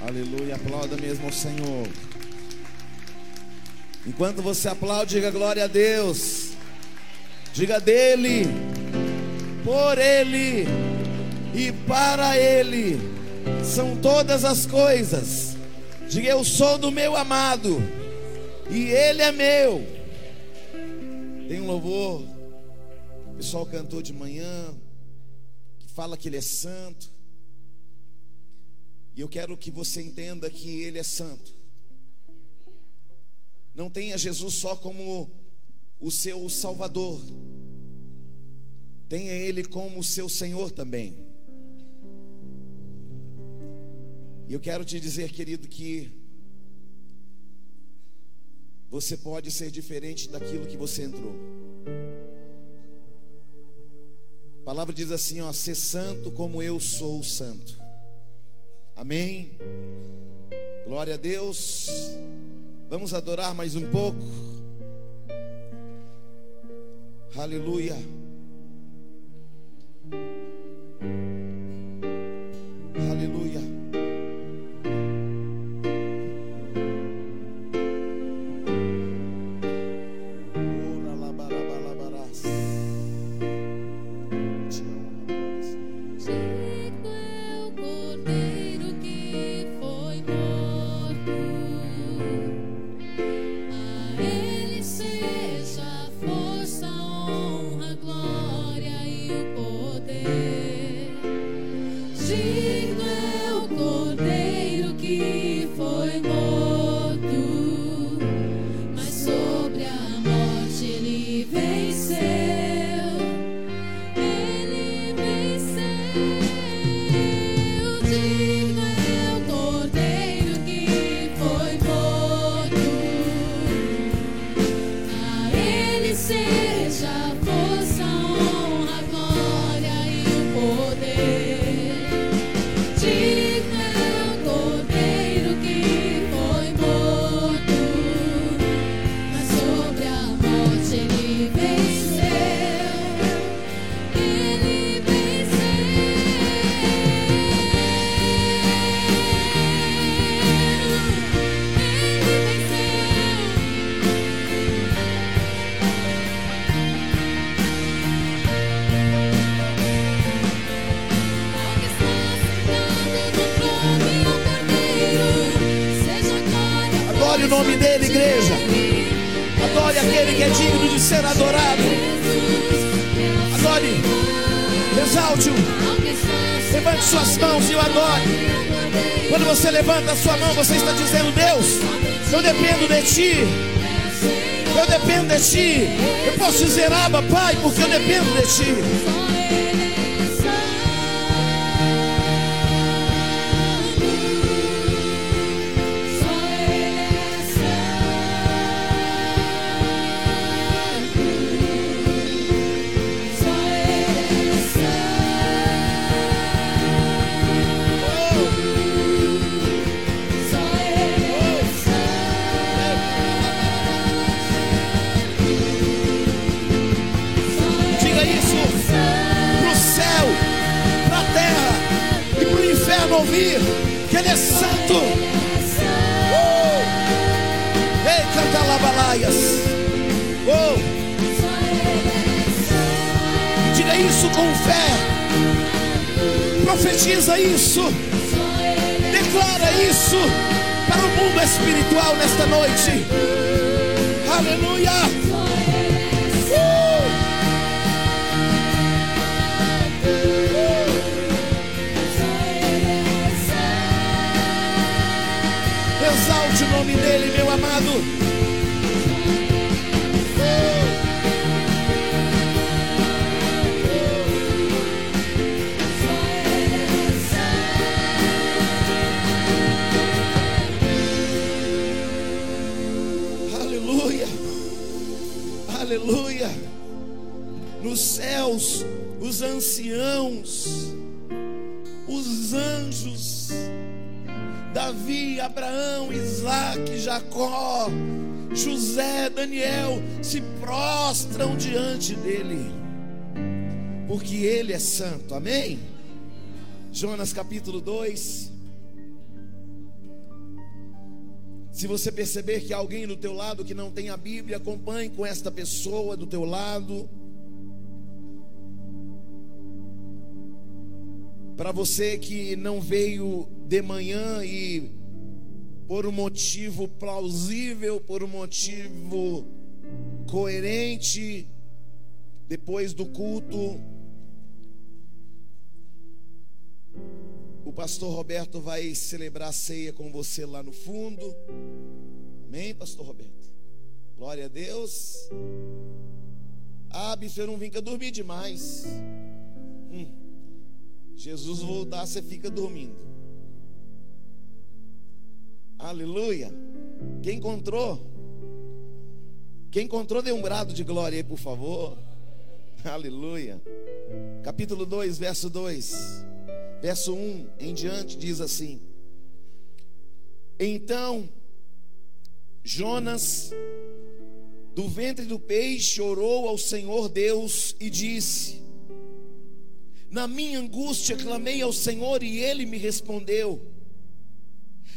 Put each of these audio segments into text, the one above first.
Aleluia, aplauda mesmo ao Senhor. Enquanto você aplaude, diga glória a Deus. Diga dele, por ele e para ele são todas as coisas. Diga eu sou do meu amado e ele é meu. Tem um louvor, o pessoal cantou de manhã, que fala que ele é santo. E eu quero que você entenda que ele é santo. Não tenha Jesus só como o seu Salvador. Tenha Ele como o seu Senhor também. E eu quero te dizer, querido, que você pode ser diferente daquilo que você entrou. A palavra diz assim, ó, ser santo como eu sou santo. Amém. Glória a Deus. Vamos adorar mais um pouco. Aleluia. Levanta a sua mão, você está dizendo: Deus, eu dependo de ti. Eu dependo de ti. Eu posso dizer, Abba, Pai, porque eu dependo de ti. Profetiza isso. Declara isso para o mundo espiritual nesta noite. Aleluia. Uh! Exalte o nome dele, meu amado. Aleluia. Nos céus, os anciãos, os anjos, Davi, Abraão, Isaac, Jacó, José, Daniel se prostram diante dele, porque ele é santo, amém? Jonas capítulo 2. Se você perceber que há alguém do teu lado que não tem a Bíblia, acompanhe com esta pessoa do teu lado. Para você que não veio de manhã e por um motivo plausível, por um motivo coerente, depois do culto, o pastor Roberto vai celebrar a ceia com você lá no fundo. Amém, pastor Roberto? Glória a Deus. Ah, bicho, eu não vim que dormir demais. Hum. Jesus voltar, você fica dormindo. Aleluia. Quem encontrou? Quem encontrou, dê um brado de glória aí, por favor. Aleluia. Capítulo 2, verso 2. Verso 1 em diante diz assim: Então Jonas, do ventre do peixe, orou ao Senhor Deus e disse: na minha angústia clamei ao Senhor e ele me respondeu.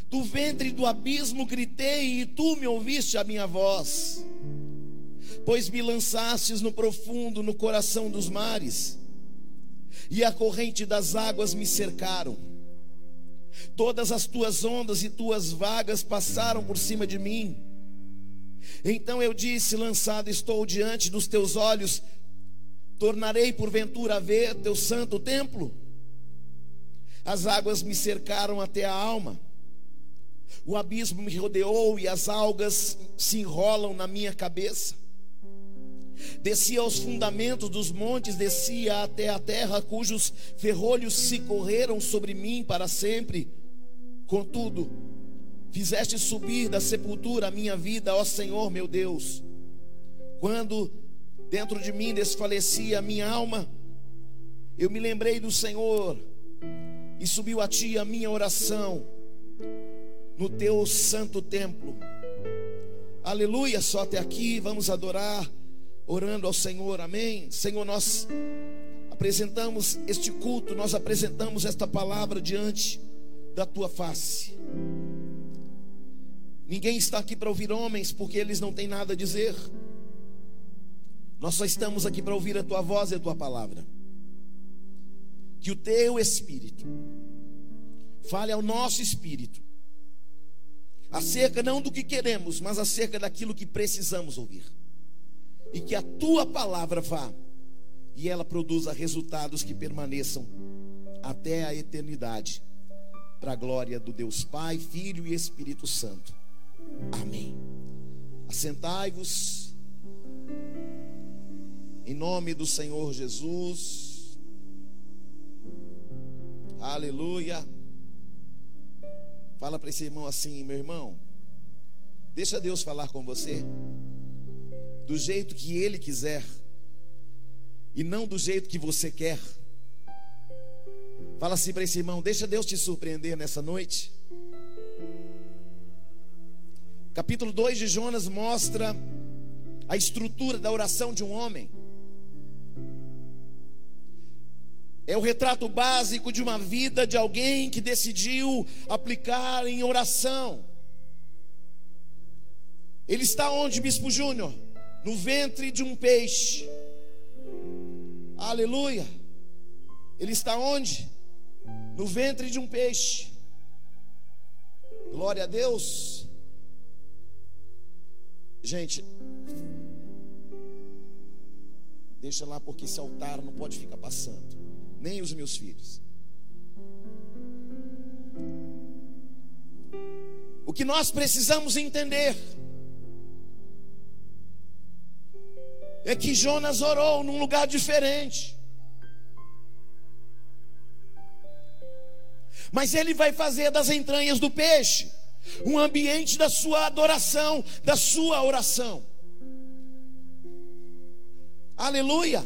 Do ventre do abismo gritei e tu me ouviste a minha voz. Pois me lançastes no profundo, no coração dos mares, e a corrente das águas me cercaram. Todas as tuas ondas e tuas vagas passaram por cima de mim. Então eu disse: Lançado estou diante dos teus olhos, Tornarei porventura a ver teu santo templo? As águas me cercaram até a alma. O abismo me rodeou e as algas se enrolam na minha cabeça. Descia aos fundamentos dos montes, descia até a terra, cujos ferrolhos se correram sobre mim para sempre. Contudo, fizeste subir da sepultura a minha vida, ó Senhor meu Deus. Quando Dentro de mim desfalecia a minha alma. Eu me lembrei do Senhor e subiu a ti a minha oração no teu santo templo. Aleluia, só até aqui vamos adorar orando ao Senhor. Amém. Senhor, nós apresentamos este culto, nós apresentamos esta palavra diante da tua face. Ninguém está aqui para ouvir homens, porque eles não têm nada a dizer. Nós só estamos aqui para ouvir a tua voz e a tua palavra. Que o teu espírito fale ao nosso espírito acerca não do que queremos, mas acerca daquilo que precisamos ouvir. E que a tua palavra vá e ela produza resultados que permaneçam até a eternidade, para a glória do Deus Pai, Filho e Espírito Santo. Amém. Assentai-vos. Em nome do Senhor Jesus. Aleluia. Fala para esse irmão assim, meu irmão. Deixa Deus falar com você do jeito que Ele quiser e não do jeito que você quer. Fala assim para esse irmão: deixa Deus te surpreender nessa noite. Capítulo 2 de Jonas mostra a estrutura da oração de um homem. É o retrato básico de uma vida de alguém que decidiu aplicar em oração. Ele está onde, Bispo Júnior? No ventre de um peixe. Aleluia. Ele está onde? No ventre de um peixe. Glória a Deus. Gente, deixa lá porque esse altar não pode ficar passando nem os meus filhos. O que nós precisamos entender é que Jonas orou num lugar diferente. Mas ele vai fazer das entranhas do peixe um ambiente da sua adoração, da sua oração. Aleluia.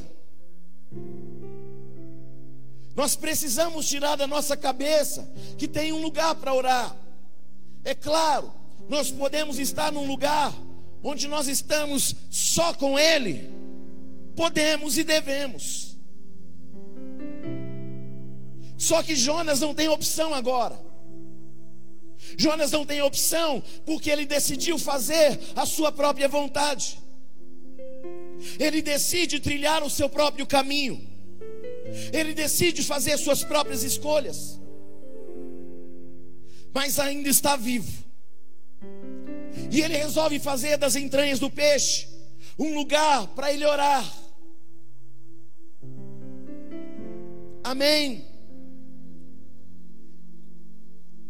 Nós precisamos tirar da nossa cabeça que tem um lugar para orar. É claro, nós podemos estar num lugar onde nós estamos só com Ele. Podemos e devemos. Só que Jonas não tem opção agora. Jonas não tem opção, porque ele decidiu fazer a sua própria vontade. Ele decide trilhar o seu próprio caminho. Ele decide fazer suas próprias escolhas. Mas ainda está vivo. E ele resolve fazer das entranhas do peixe um lugar para ele orar. Amém.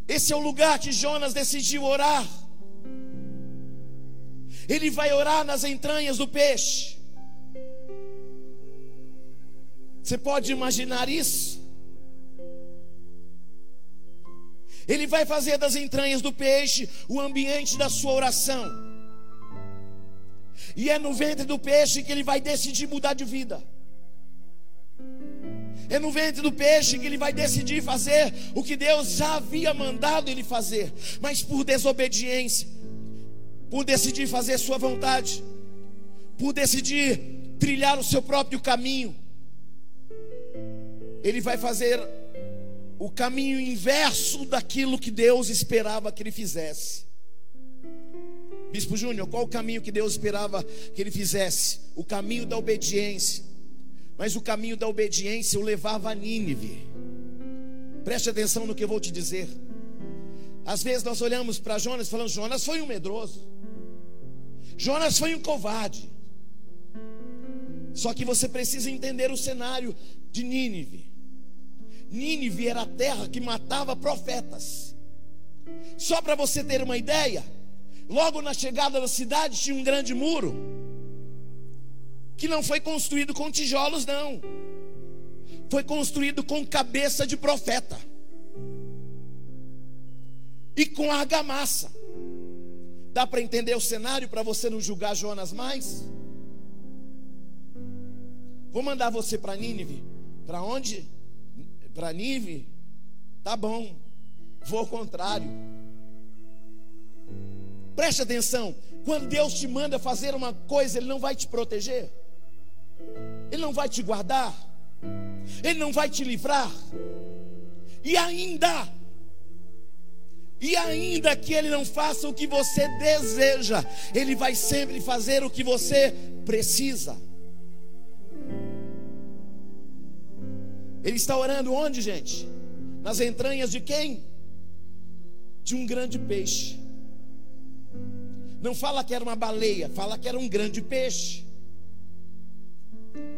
Esse é o lugar que Jonas decidiu orar. Ele vai orar nas entranhas do peixe. Você pode imaginar isso? Ele vai fazer das entranhas do peixe o ambiente da sua oração. E é no ventre do peixe que ele vai decidir mudar de vida. É no ventre do peixe que ele vai decidir fazer o que Deus já havia mandado ele fazer, mas por desobediência, por decidir fazer sua vontade, por decidir trilhar o seu próprio caminho, ele vai fazer o caminho inverso daquilo que Deus esperava que ele fizesse. Bispo Júnior, qual o caminho que Deus esperava que ele fizesse? O caminho da obediência. Mas o caminho da obediência o levava a Nínive. Preste atenção no que eu vou te dizer. Às vezes nós olhamos para Jonas falamos: Jonas foi um medroso. Jonas foi um covarde. Só que você precisa entender o cenário de Nínive. Nínive era a terra que matava profetas. Só para você ter uma ideia, logo na chegada da cidade tinha um grande muro que não foi construído com tijolos, não. Foi construído com cabeça de profeta e com argamassa. Dá para entender o cenário para você não julgar Jonas mais? Vou mandar você para Nínive. Para onde? Para Nínive? Tá bom. Vou ao contrário. Preste atenção. Quando Deus te manda fazer uma coisa, Ele não vai te proteger. Ele não vai te guardar, Ele não vai te livrar, e ainda, e ainda que Ele não faça o que você deseja, Ele vai sempre fazer o que você precisa. Ele está orando onde, gente? Nas entranhas de quem? De um grande peixe. Não fala que era uma baleia, fala que era um grande peixe.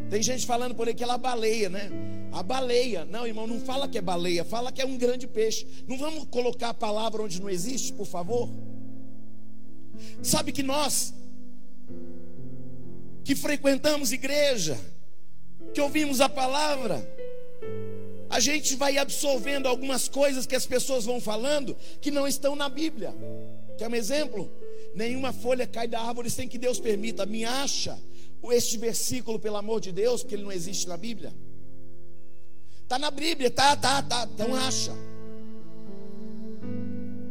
Tem gente falando por aí que ela é baleia, né? A baleia. Não, irmão, não fala que é baleia, fala que é um grande peixe. Não vamos colocar a palavra onde não existe, por favor? Sabe que nós, que frequentamos igreja, que ouvimos a palavra, a gente vai absorvendo algumas coisas que as pessoas vão falando que não estão na Bíblia. Quer um exemplo? Nenhuma folha cai da árvore sem que Deus permita. Me acha este versículo, pelo amor de Deus, porque ele não existe na Bíblia? Está na Bíblia, tá, tá, tá, então acha.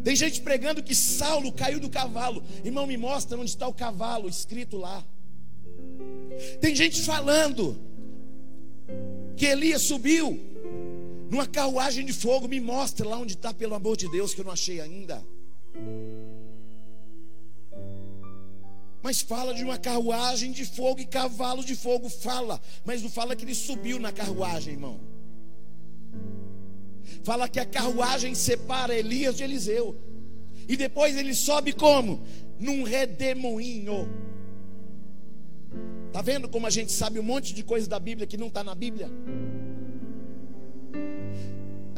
Tem gente pregando que Saulo caiu do cavalo. Irmão, me mostra onde está o cavalo escrito lá. Tem gente falando que Elias subiu numa carruagem de fogo. Me mostra lá onde está, pelo amor de Deus, que eu não achei ainda. Mas fala de uma carruagem de fogo e cavalo de fogo. Fala, mas não fala que ele subiu na carruagem, irmão. Fala que a carruagem separa Elias de Eliseu. E depois ele sobe como? Num redemoinho. Tá vendo como a gente sabe um monte de coisa da Bíblia que não está na Bíblia?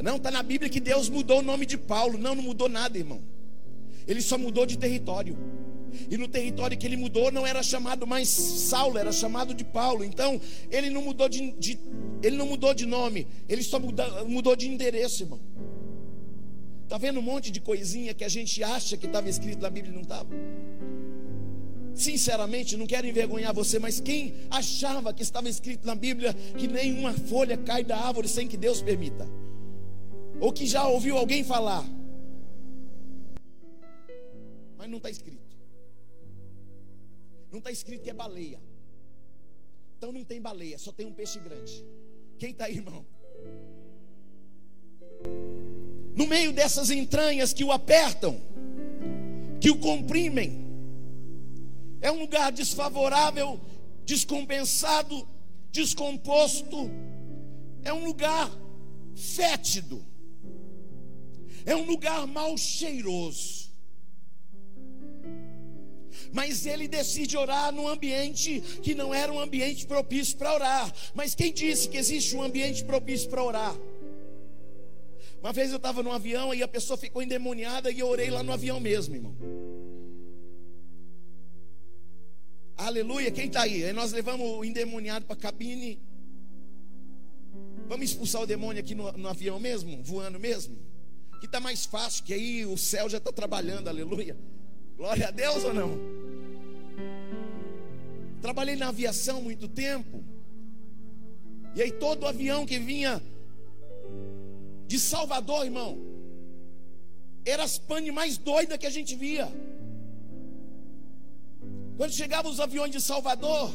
Não está na Bíblia que Deus mudou o nome de Paulo. Não, não mudou nada, irmão. Ele só mudou de território. E no território que ele mudou não era chamado mais Saulo, era chamado de Paulo. Então, ele não mudou de, de ele não mudou de nome, ele só muda, mudou de endereço, irmão. Tá vendo um monte de coisinha que a gente acha que estava escrito na Bíblia e não estava? Sinceramente, não quero envergonhar você, mas quem achava que estava escrito na Bíblia que nenhuma folha cai da árvore sem que Deus permita? Ou que já ouviu alguém falar? Mas não está escrito. Não está escrito que é baleia. Então não tem baleia, só tem um peixe grande. Quem está aí, irmão? no meio dessas entranhas que o apertam, que o comprimem. É um lugar desfavorável, descompensado, descomposto. É um lugar fétido. É um lugar mal cheiroso. Mas ele decide orar num ambiente que não era um ambiente propício para orar. Mas quem disse que existe um ambiente propício para orar? Uma vez eu estava no avião e a pessoa ficou endemoniada e eu orei lá no avião mesmo, irmão. Aleluia, quem está aí? Aí nós levamos o endemoniado para a cabine. Vamos expulsar o demônio aqui no, no avião mesmo, voando mesmo? Que está mais fácil, que aí o céu já está trabalhando, aleluia. Glória a Deus ou não? Trabalhei na aviação muito tempo. E aí todo avião que vinha de Salvador, irmão, era as pane mais doidas que a gente via. Quando chegavam os aviões de Salvador,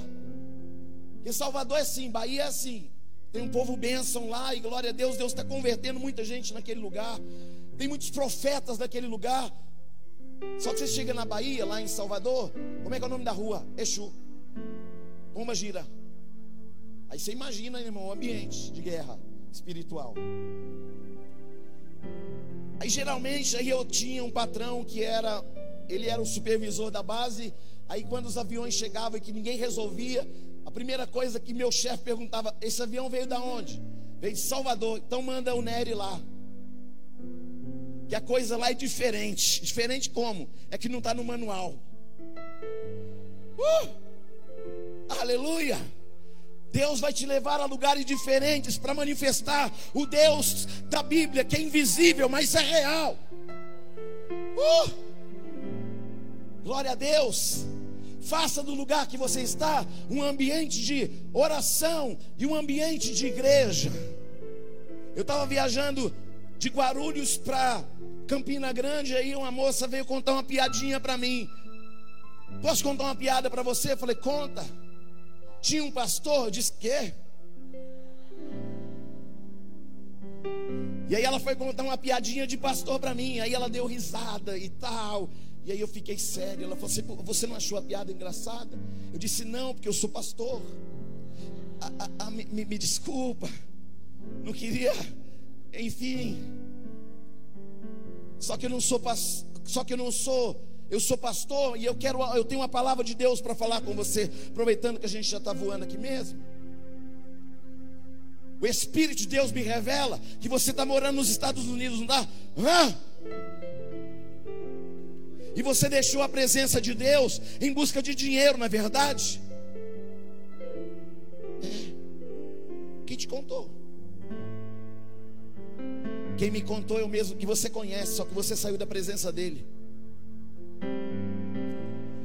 que Salvador é assim, Bahia é assim. Tem um povo bênção lá e glória a Deus, Deus está convertendo muita gente naquele lugar. Tem muitos profetas naquele lugar. Só que você chega na Bahia, lá em Salvador, como é que é o nome da rua? Exu. Pomba gira. Aí você imagina, irmão, o ambiente de guerra espiritual. Aí geralmente aí eu tinha um patrão que era, ele era o supervisor da base. Aí quando os aviões chegavam e que ninguém resolvia, a primeira coisa que meu chefe perguntava: esse avião veio da onde? Veio de Salvador. Então manda o Nery lá. Que a coisa lá é diferente. Diferente como? É que não está no manual. Uh! Aleluia! Deus vai te levar a lugares diferentes para manifestar o Deus da Bíblia, que é invisível, mas é real. Uh! Glória a Deus. Faça do lugar que você está um ambiente de oração e um ambiente de igreja. Eu estava viajando de Guarulhos para Campina Grande, aí uma moça veio contar uma piadinha para mim. Posso contar uma piada para você? Eu falei, conta. Tinha um pastor, disse que. E aí ela foi contar uma piadinha de pastor para mim. Aí ela deu risada e tal. E aí eu fiquei sério. Ela falou assim: Você não achou a piada engraçada? Eu disse: Não, porque eu sou pastor. A, a, a, me, me desculpa. Não queria. Enfim. Só que eu não sou só que eu não sou eu sou pastor e eu quero, eu tenho uma palavra de Deus para falar com você, aproveitando que a gente já está voando aqui mesmo. O Espírito de Deus me revela que você está morando nos Estados Unidos, não está? Hã? E você deixou a presença de Deus em busca de dinheiro, não é verdade? É. Quem te contou? Quem me contou é o mesmo que você conhece, só que você saiu da presença dele.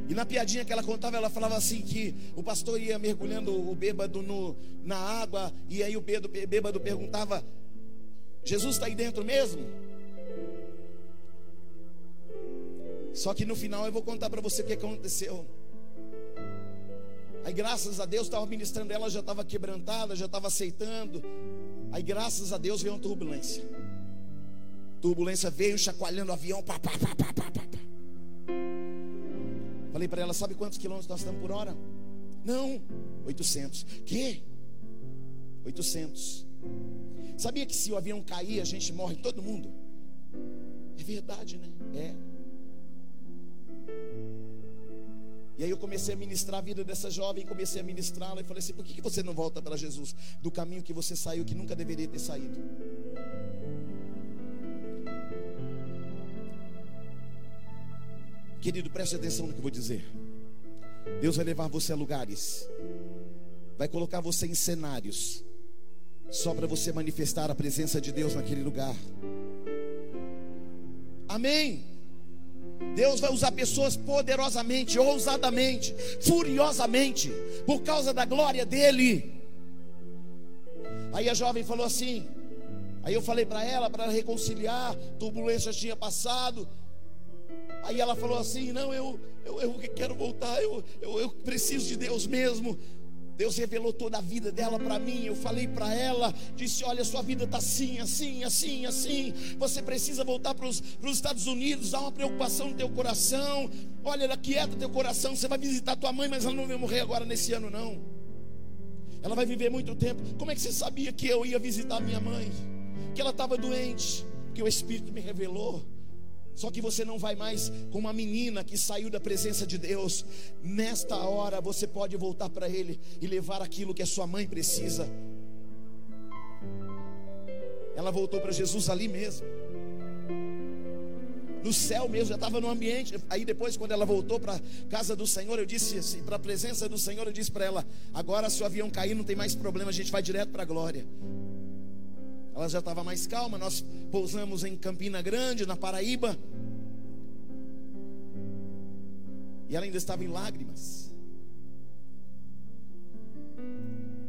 E na piadinha que ela contava, ela falava assim que o pastor ia mergulhando o bêbado no, na água, e aí o bêbado, bêbado perguntava: Jesus está aí dentro mesmo? Só que no final eu vou contar para você o que aconteceu. Aí graças a Deus estava ministrando ela, já estava quebrantada, já estava aceitando. Aí graças a Deus veio uma turbulência. Turbulência veio chacoalhando o avião, pá, pá, pá, pá, pá, pá. Falei para ela, sabe quantos quilômetros nós estamos por hora? Não, 800. Que? 800. Sabia que se o avião cair, a gente morre todo mundo? É verdade, né? É. E aí eu comecei a ministrar a vida dessa jovem, comecei a ministrá-la e falei assim: por que você não volta para Jesus? Do caminho que você saiu, que nunca deveria ter saído. Querido, preste atenção no que eu vou dizer. Deus vai levar você a lugares, vai colocar você em cenários, só para você manifestar a presença de Deus naquele lugar. Amém. Deus vai usar pessoas poderosamente, ousadamente, furiosamente, por causa da glória dEle. Aí a jovem falou assim. Aí eu falei para ela, para reconciliar, turbulência tinha passado. Aí ela falou assim: Não, eu, eu, eu quero voltar, eu, eu, eu preciso de Deus mesmo. Deus revelou toda a vida dela para mim. Eu falei para ela, disse: Olha, sua vida está assim, assim, assim, assim. Você precisa voltar para os Estados Unidos. Há uma preocupação no teu coração. Olha, aquieta teu coração. Você vai visitar tua mãe, mas ela não vai morrer agora nesse ano, não. Ela vai viver muito tempo. Como é que você sabia que eu ia visitar minha mãe? Que ela estava doente? Que o Espírito me revelou. Só que você não vai mais como uma menina que saiu da presença de Deus. Nesta hora você pode voltar para Ele e levar aquilo que a sua mãe precisa. Ela voltou para Jesus ali mesmo. No céu mesmo, já estava no ambiente. Aí depois, quando ela voltou para a casa do Senhor, eu disse assim, para a presença do Senhor, eu disse para ela: agora se o avião cair, não tem mais problema, a gente vai direto para a glória. Ela já estava mais calma. Nós pousamos em Campina Grande, na Paraíba. E ela ainda estava em lágrimas.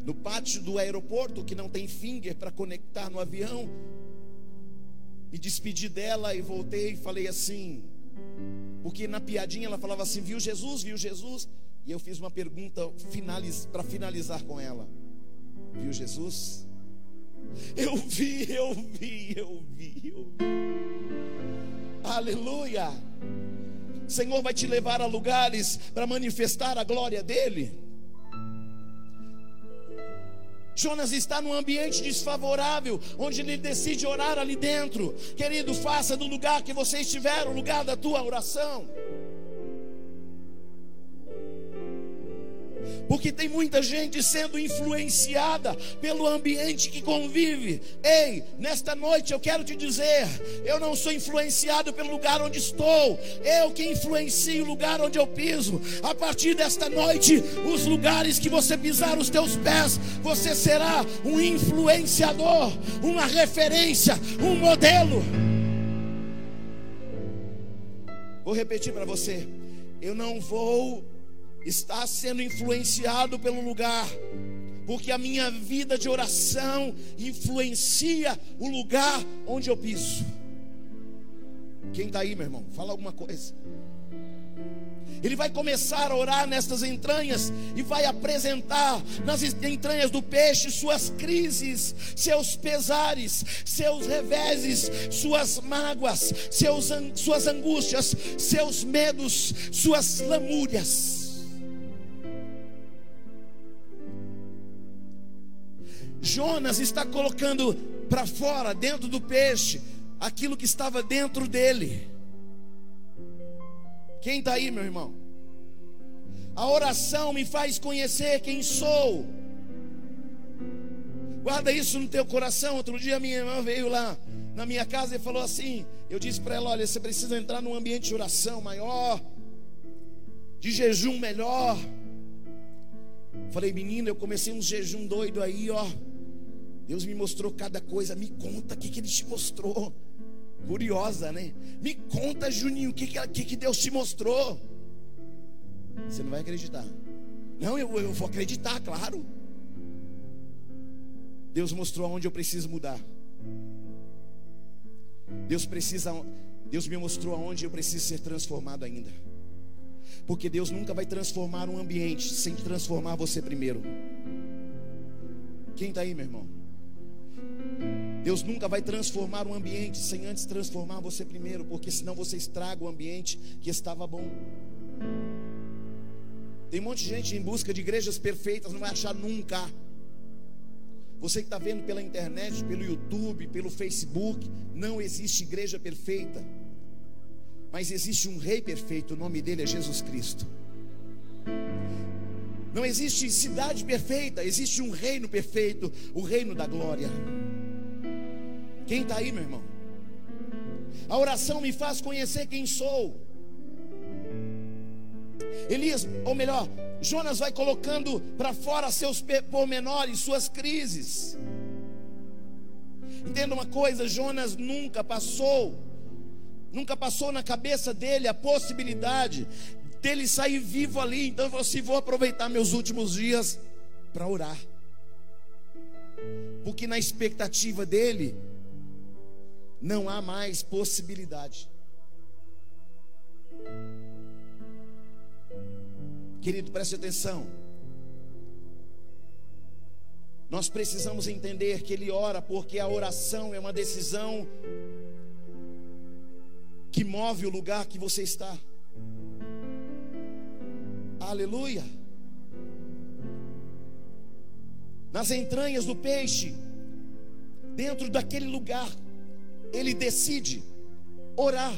No pátio do aeroporto, que não tem finger para conectar no avião, me despedi dela e voltei e falei assim, porque na piadinha ela falava assim: viu Jesus, viu Jesus? E eu fiz uma pergunta finaliz, para finalizar com ela: viu Jesus? Eu vi, eu vi, eu vi, eu vi. Aleluia. O Senhor vai te levar a lugares para manifestar a glória dEle. Jonas está num ambiente desfavorável, onde ele decide orar ali dentro. Querido, faça do lugar que você estiver o lugar da tua oração. Porque tem muita gente sendo influenciada pelo ambiente que convive. Ei, nesta noite eu quero te dizer: eu não sou influenciado pelo lugar onde estou, eu que influencio o lugar onde eu piso. A partir desta noite, os lugares que você pisar os teus pés, você será um influenciador, uma referência, um modelo. Vou repetir para você: eu não vou está sendo influenciado pelo lugar, porque a minha vida de oração influencia o lugar onde eu piso. Quem está aí, meu irmão? Fala alguma coisa. Ele vai começar a orar nestas entranhas e vai apresentar nas entranhas do peixe suas crises, seus pesares, seus reveses, suas mágoas, seus, suas angústias, seus medos, suas lamúrias. Jonas está colocando para fora, dentro do peixe, aquilo que estava dentro dele. Quem está aí, meu irmão? A oração me faz conhecer quem sou. Guarda isso no teu coração. Outro dia minha irmã veio lá na minha casa e falou assim: Eu disse para ela: Olha, você precisa entrar num ambiente de oração maior, de jejum melhor. Falei, menina, eu comecei um jejum doido aí, ó. Deus me mostrou cada coisa. Me conta o que, que Ele te mostrou. Curiosa, né? Me conta, Juninho, o que, que, que Deus te mostrou. Você não vai acreditar. Não, eu, eu vou acreditar, claro. Deus mostrou aonde eu preciso mudar. Deus precisa, Deus me mostrou aonde eu preciso ser transformado ainda. Porque Deus nunca vai transformar um ambiente sem transformar você primeiro. Quem está aí, meu irmão? Deus nunca vai transformar um ambiente sem antes transformar você primeiro, porque senão você estraga o ambiente que estava bom. Tem um monte de gente em busca de igrejas perfeitas, não vai achar nunca. Você que está vendo pela internet, pelo YouTube, pelo Facebook, não existe igreja perfeita, mas existe um Rei perfeito, o nome dele é Jesus Cristo. Não existe cidade perfeita, existe um reino perfeito, o reino da glória. Quem está aí, meu irmão? A oração me faz conhecer quem sou. Elias, ou melhor, Jonas vai colocando para fora seus pormenores, suas crises. Entenda uma coisa: Jonas nunca passou, nunca passou na cabeça dele a possibilidade dele sair vivo ali. Então falou assim: vou aproveitar meus últimos dias para orar, porque na expectativa dele, não há mais possibilidade. Querido, preste atenção. nós precisamos entender que ele ora porque a oração é uma decisão que move o lugar que você está. Aleluia. Nas entranhas do peixe, dentro daquele lugar, ele decide orar.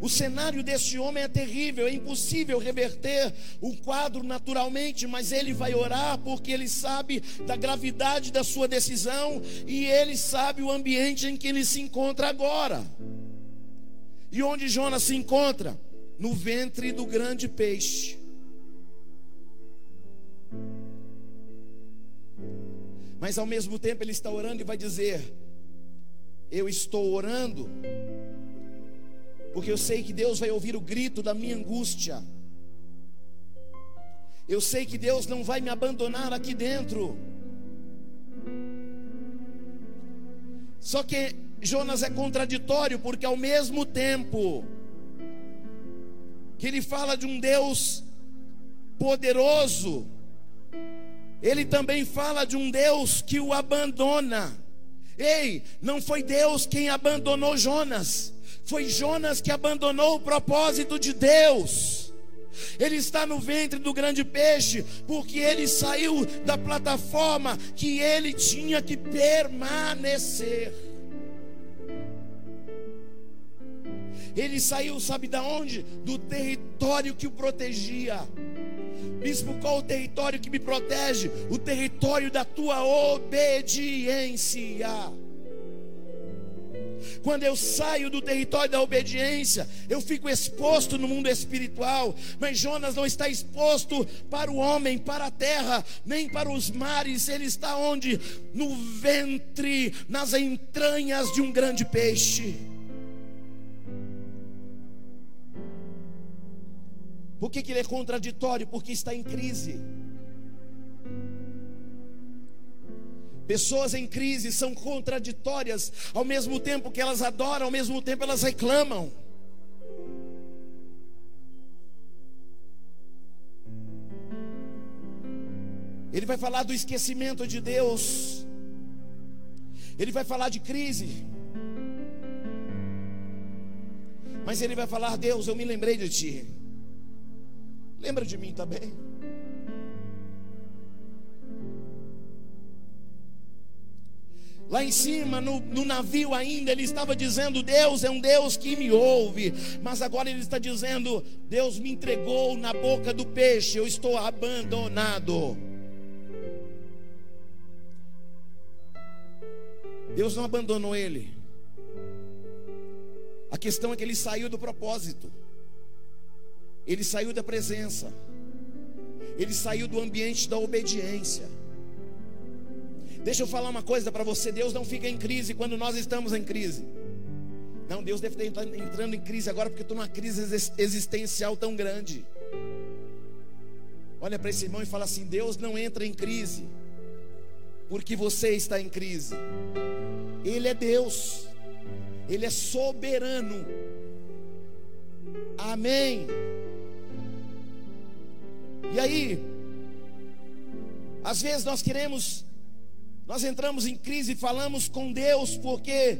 O cenário deste homem é terrível, é impossível reverter o quadro naturalmente, mas ele vai orar porque ele sabe da gravidade da sua decisão e ele sabe o ambiente em que ele se encontra agora. E onde Jonas se encontra? No ventre do grande peixe. Mas ao mesmo tempo ele está orando e vai dizer: Eu estou orando porque eu sei que Deus vai ouvir o grito da minha angústia. Eu sei que Deus não vai me abandonar aqui dentro. Só que Jonas é contraditório, porque ao mesmo tempo que ele fala de um Deus poderoso, ele também fala de um Deus que o abandona. Ei, não foi Deus quem abandonou Jonas, foi Jonas que abandonou o propósito de Deus. Ele está no ventre do grande peixe, porque ele saiu da plataforma que ele tinha que permanecer. Ele saiu, sabe da onde? Do território que o protegia. Bispo, qual o território que me protege? O território da tua obediência. Quando eu saio do território da obediência, eu fico exposto no mundo espiritual. Mas Jonas não está exposto para o homem, para a terra, nem para os mares. Ele está onde? No ventre, nas entranhas de um grande peixe. Por que, que ele é contraditório? Porque está em crise. Pessoas em crise são contraditórias, ao mesmo tempo que elas adoram, ao mesmo tempo elas reclamam. Ele vai falar do esquecimento de Deus. Ele vai falar de crise. Mas ele vai falar: Deus, eu me lembrei de ti. Lembra de mim também. Lá em cima, no, no, navio ainda, ele estava dizendo: Deus é um Deus que me ouve. Mas agora ele está dizendo: Deus me entregou na boca do peixe, eu estou abandonado. Deus não abandonou ele. A questão é que ele saiu do propósito, ele saiu da presença, ele saiu do ambiente da obediência. Deixa eu falar uma coisa para você: Deus não fica em crise quando nós estamos em crise. Não, Deus deve estar entrando em crise agora porque estou numa crise existencial tão grande. Olha para esse irmão e fala assim: Deus não entra em crise porque você está em crise. Ele é Deus, Ele é soberano. Amém. E aí, às vezes nós queremos nós entramos em crise e falamos com Deus porque.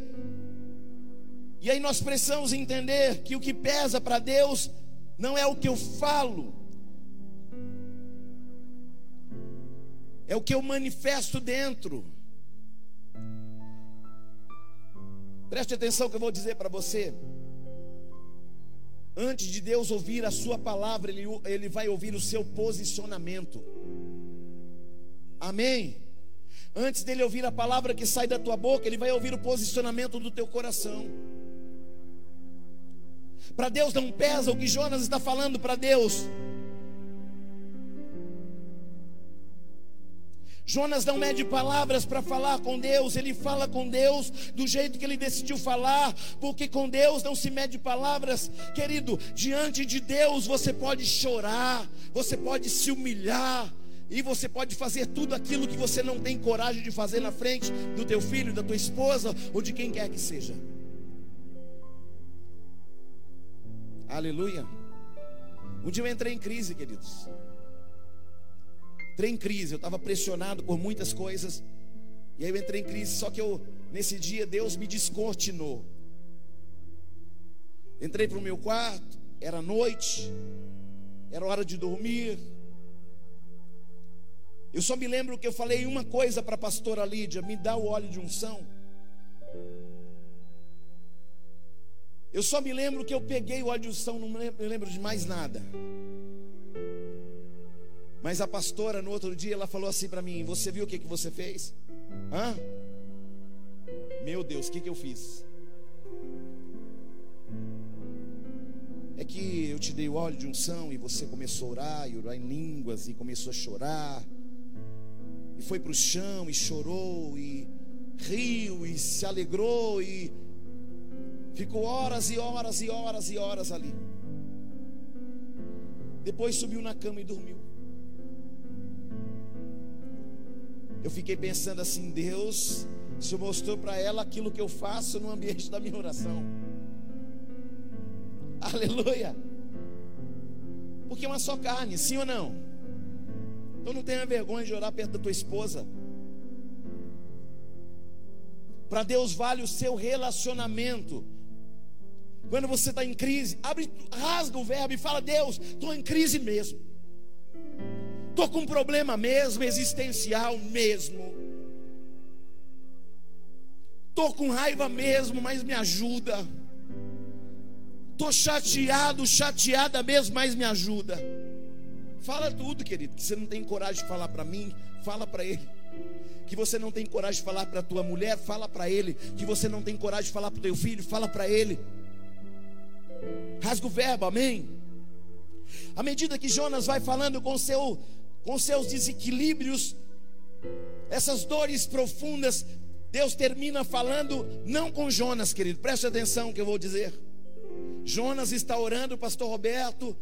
E aí nós precisamos entender que o que pesa para Deus não é o que eu falo, é o que eu manifesto dentro. Preste atenção que eu vou dizer para você. Antes de Deus ouvir a sua palavra, ele, ele vai ouvir o seu posicionamento. Amém? Antes dele ouvir a palavra que sai da tua boca, ele vai ouvir o posicionamento do teu coração. Para Deus não pesa o que Jonas está falando para Deus. Jonas não mede palavras para falar com Deus, ele fala com Deus do jeito que ele decidiu falar, porque com Deus não se mede palavras, querido. Diante de Deus você pode chorar, você pode se humilhar, e você pode fazer tudo aquilo que você não tem coragem de fazer na frente do teu filho, da tua esposa ou de quem quer que seja. Aleluia. Um dia eu entrei em crise, queridos. Entrei em crise, eu estava pressionado por muitas coisas. E aí eu entrei em crise, só que eu nesse dia Deus me descortinou. Entrei para o meu quarto, era noite, era hora de dormir. Eu só me lembro que eu falei uma coisa para a pastora Lídia: me dá o óleo de unção. Eu só me lembro que eu peguei o óleo de unção, não me lembro, me lembro de mais nada. Mas a pastora, no outro dia, ela falou assim para mim: Você viu o que, que você fez? Hã? Meu Deus, o que, que eu fiz? É que eu te dei o óleo de unção e você começou a orar e orar em línguas e começou a chorar. E foi para o chão e chorou e riu e se alegrou e ficou horas e horas e horas e horas ali. Depois subiu na cama e dormiu. Eu fiquei pensando assim, Deus, o Senhor mostrou para ela aquilo que eu faço no ambiente da minha oração. Aleluia. Porque é uma só carne, sim ou não? Então não tenha vergonha de orar perto da tua esposa. Para Deus vale o seu relacionamento. Quando você está em crise, abre, rasga o verbo e fala: Deus, estou em crise mesmo. Estou com um problema mesmo, existencial mesmo. Estou com raiva mesmo, mas me ajuda. Estou chateado, chateada mesmo, mas me ajuda. Fala tudo, querido. Que você não tem coragem de falar para mim, fala para ele. Que você não tem coragem de falar para tua mulher, fala para ele. Que você não tem coragem de falar para teu filho, fala para ele. Rasga o verbo, amém. À medida que Jonas vai falando com seu com seus desequilíbrios, essas dores profundas, Deus termina falando, não com Jonas, querido, preste atenção que eu vou dizer. Jonas está orando, Pastor Roberto,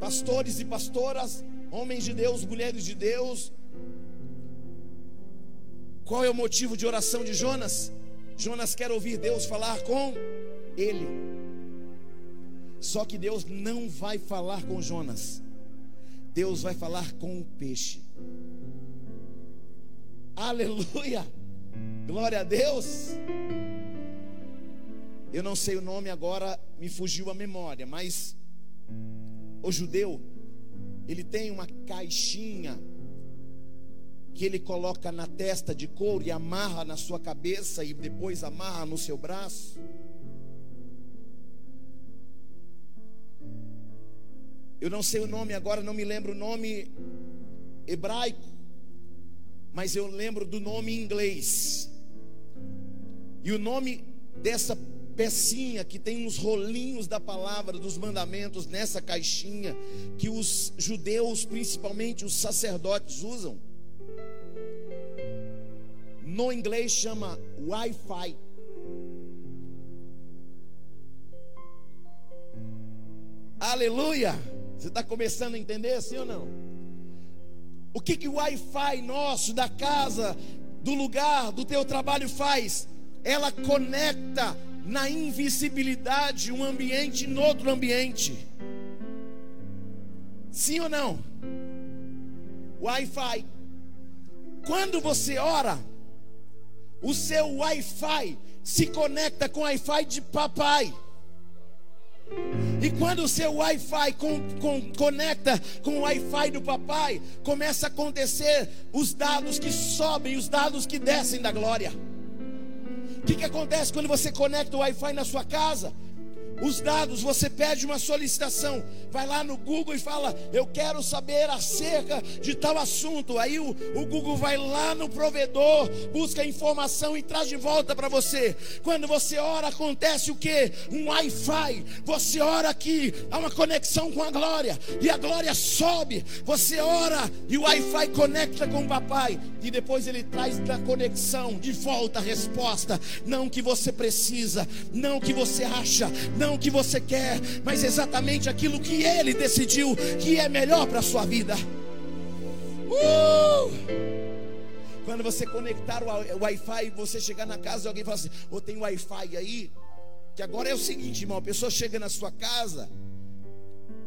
pastores e pastoras, homens de Deus, mulheres de Deus. Qual é o motivo de oração de Jonas? Jonas quer ouvir Deus falar com ele. Só que Deus não vai falar com Jonas. Deus vai falar com o peixe. Aleluia! Glória a Deus! Eu não sei o nome agora, me fugiu a memória, mas o judeu, ele tem uma caixinha que ele coloca na testa de couro e amarra na sua cabeça e depois amarra no seu braço. Eu não sei o nome agora, não me lembro o nome hebraico, mas eu lembro do nome em inglês. E o nome dessa pecinha que tem uns rolinhos da palavra, dos mandamentos nessa caixinha que os judeus, principalmente os sacerdotes, usam. No inglês chama Wi-Fi. Aleluia! Você está começando a entender, sim ou não? O que, que o Wi-Fi nosso, da casa, do lugar, do teu trabalho faz? Ela conecta na invisibilidade um ambiente em outro ambiente. Sim ou não? Wi-Fi. Quando você ora, o seu Wi-Fi se conecta com o Wi-Fi de papai. E quando o seu Wi-Fi com, com, conecta com o Wi-Fi do papai, começa a acontecer os dados que sobem, os dados que descem da glória. O que, que acontece quando você conecta o Wi-Fi na sua casa? Os dados, você pede uma solicitação, vai lá no Google e fala: Eu quero saber acerca de tal assunto. Aí o, o Google vai lá no provedor, busca a informação e traz de volta para você. Quando você ora, acontece o que? Um Wi-Fi. Você ora aqui, há uma conexão com a glória, e a glória sobe. Você ora e o Wi-Fi conecta com o papai, e depois ele traz da conexão de volta a resposta. Não que você precisa, não que você acha, não que você quer, mas exatamente aquilo que Ele decidiu que é melhor para a sua vida. Uh! Quando você conectar o Wi-Fi, você chegar na casa e alguém fala assim: Ô, oh, tem Wi-Fi aí? Que agora é o seguinte, irmão: a pessoa chega na sua casa,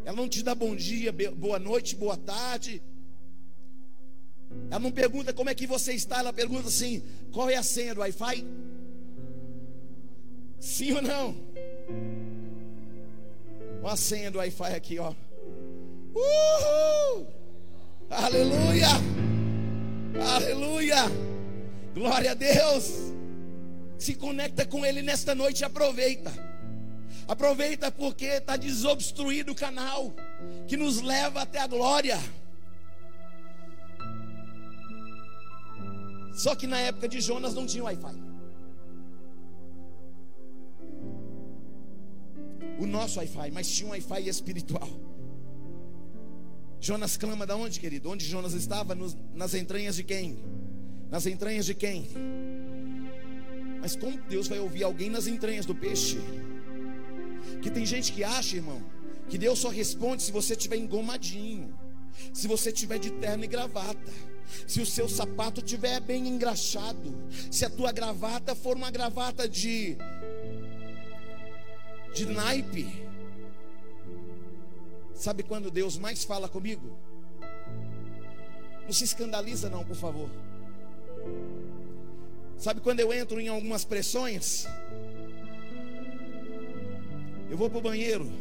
ela não te dá bom dia, boa noite, boa tarde. Ela não pergunta como é que você está, ela pergunta assim: qual é a senha do Wi-Fi? Sim ou não? Olha a senha do Wi-Fi aqui, ó. Uhul! Aleluia! Aleluia! Glória a Deus! Se conecta com Ele nesta noite e aproveita. Aproveita porque está desobstruído o canal que nos leva até a glória. Só que na época de Jonas não tinha Wi-Fi. O nosso Wi-Fi, mas tinha um Wi-Fi espiritual. Jonas clama da onde, querido? Onde Jonas estava? Nos, nas entranhas de quem? Nas entranhas de quem? Mas como Deus vai ouvir alguém nas entranhas do peixe? Que tem gente que acha, irmão, que Deus só responde se você estiver engomadinho, se você estiver de terno e gravata, se o seu sapato estiver bem engraxado, se a tua gravata for uma gravata de de naipe. Sabe quando Deus mais fala comigo? Não se escandaliza não, por favor. Sabe quando eu entro em algumas pressões? Eu vou para o banheiro,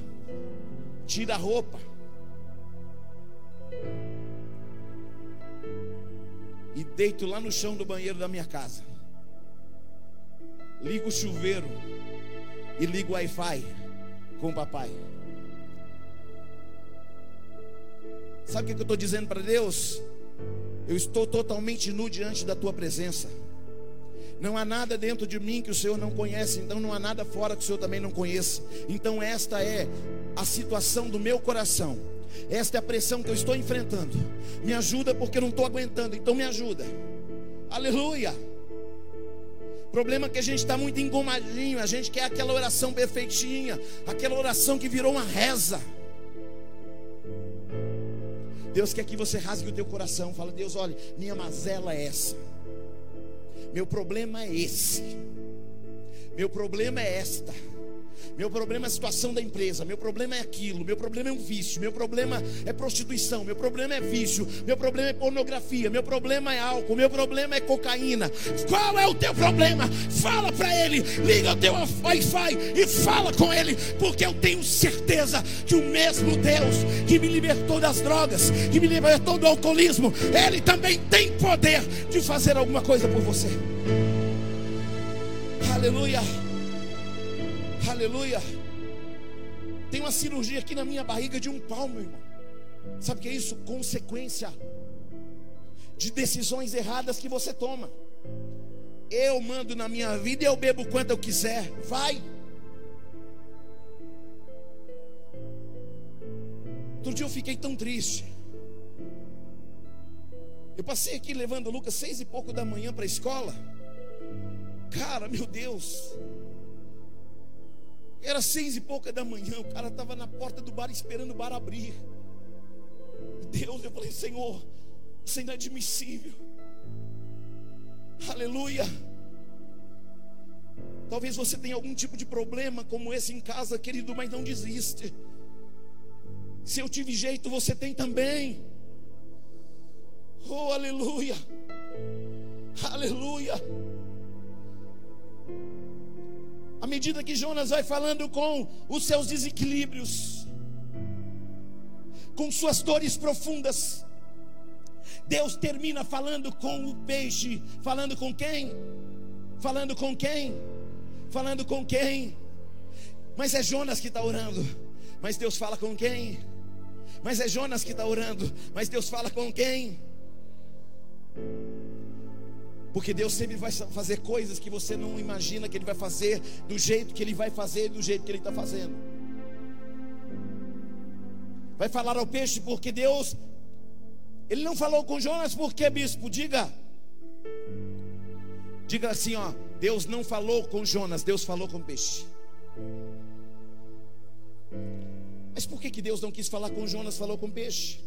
tiro a roupa. E deito lá no chão do banheiro da minha casa. Ligo o chuveiro e ligo o Wi-Fi com o papai. Sabe o que eu estou dizendo para Deus? Eu estou totalmente nu diante da tua presença. Não há nada dentro de mim que o Senhor não conhece, então não há nada fora que o Senhor também não conheça. Então esta é a situação do meu coração. Esta é a pressão que eu estou enfrentando. Me ajuda porque eu não estou aguentando, então me ajuda. Aleluia. Problema é que a gente está muito engomadinho, a gente quer aquela oração perfeitinha, aquela oração que virou uma reza. Deus quer que você rasgue o teu coração. Fala, Deus, olha, minha mazela é essa. Meu problema é esse. Meu problema é esta. Meu problema é a situação da empresa, meu problema é aquilo, meu problema é um vício, meu problema é prostituição, meu problema é vício, meu problema é pornografia, meu problema é álcool, meu problema é cocaína. Qual é o teu problema? Fala para ele, liga o teu Wi-Fi e fala com ele, porque eu tenho certeza que o mesmo Deus que me libertou das drogas, que me libertou do alcoolismo, ele também tem poder de fazer alguma coisa por você. Aleluia. Aleluia. Tem uma cirurgia aqui na minha barriga de um palmo, irmão. Sabe o que é isso? Consequência de decisões erradas que você toma. Eu mando na minha vida e eu bebo quanto eu quiser. Vai. Outro dia eu fiquei tão triste. Eu passei aqui levando o Lucas seis e pouco da manhã para a escola. Cara, meu Deus. Era seis e pouca da manhã, o cara estava na porta do bar esperando o bar abrir. Deus, eu falei, Senhor, isso é inadmissível. Aleluia. Talvez você tenha algum tipo de problema como esse em casa, querido, mas não desiste. Se eu tive jeito, você tem também. Oh, aleluia. Aleluia. À medida que Jonas vai falando com os seus desequilíbrios, com suas dores profundas, Deus termina falando com o peixe, falando com quem? Falando com quem? Falando com quem? Mas é Jonas que está orando. Mas Deus fala com quem? Mas é Jonas que está orando. Mas Deus fala com quem? Porque Deus sempre vai fazer coisas que você não imagina que Ele vai fazer, do jeito que Ele vai fazer, do jeito que Ele está fazendo. Vai falar ao peixe, porque Deus, Ele não falou com Jonas, porque bispo? Diga, diga assim, ó. Deus não falou com Jonas, Deus falou com o peixe. Mas por que, que Deus não quis falar com Jonas, falou com o peixe?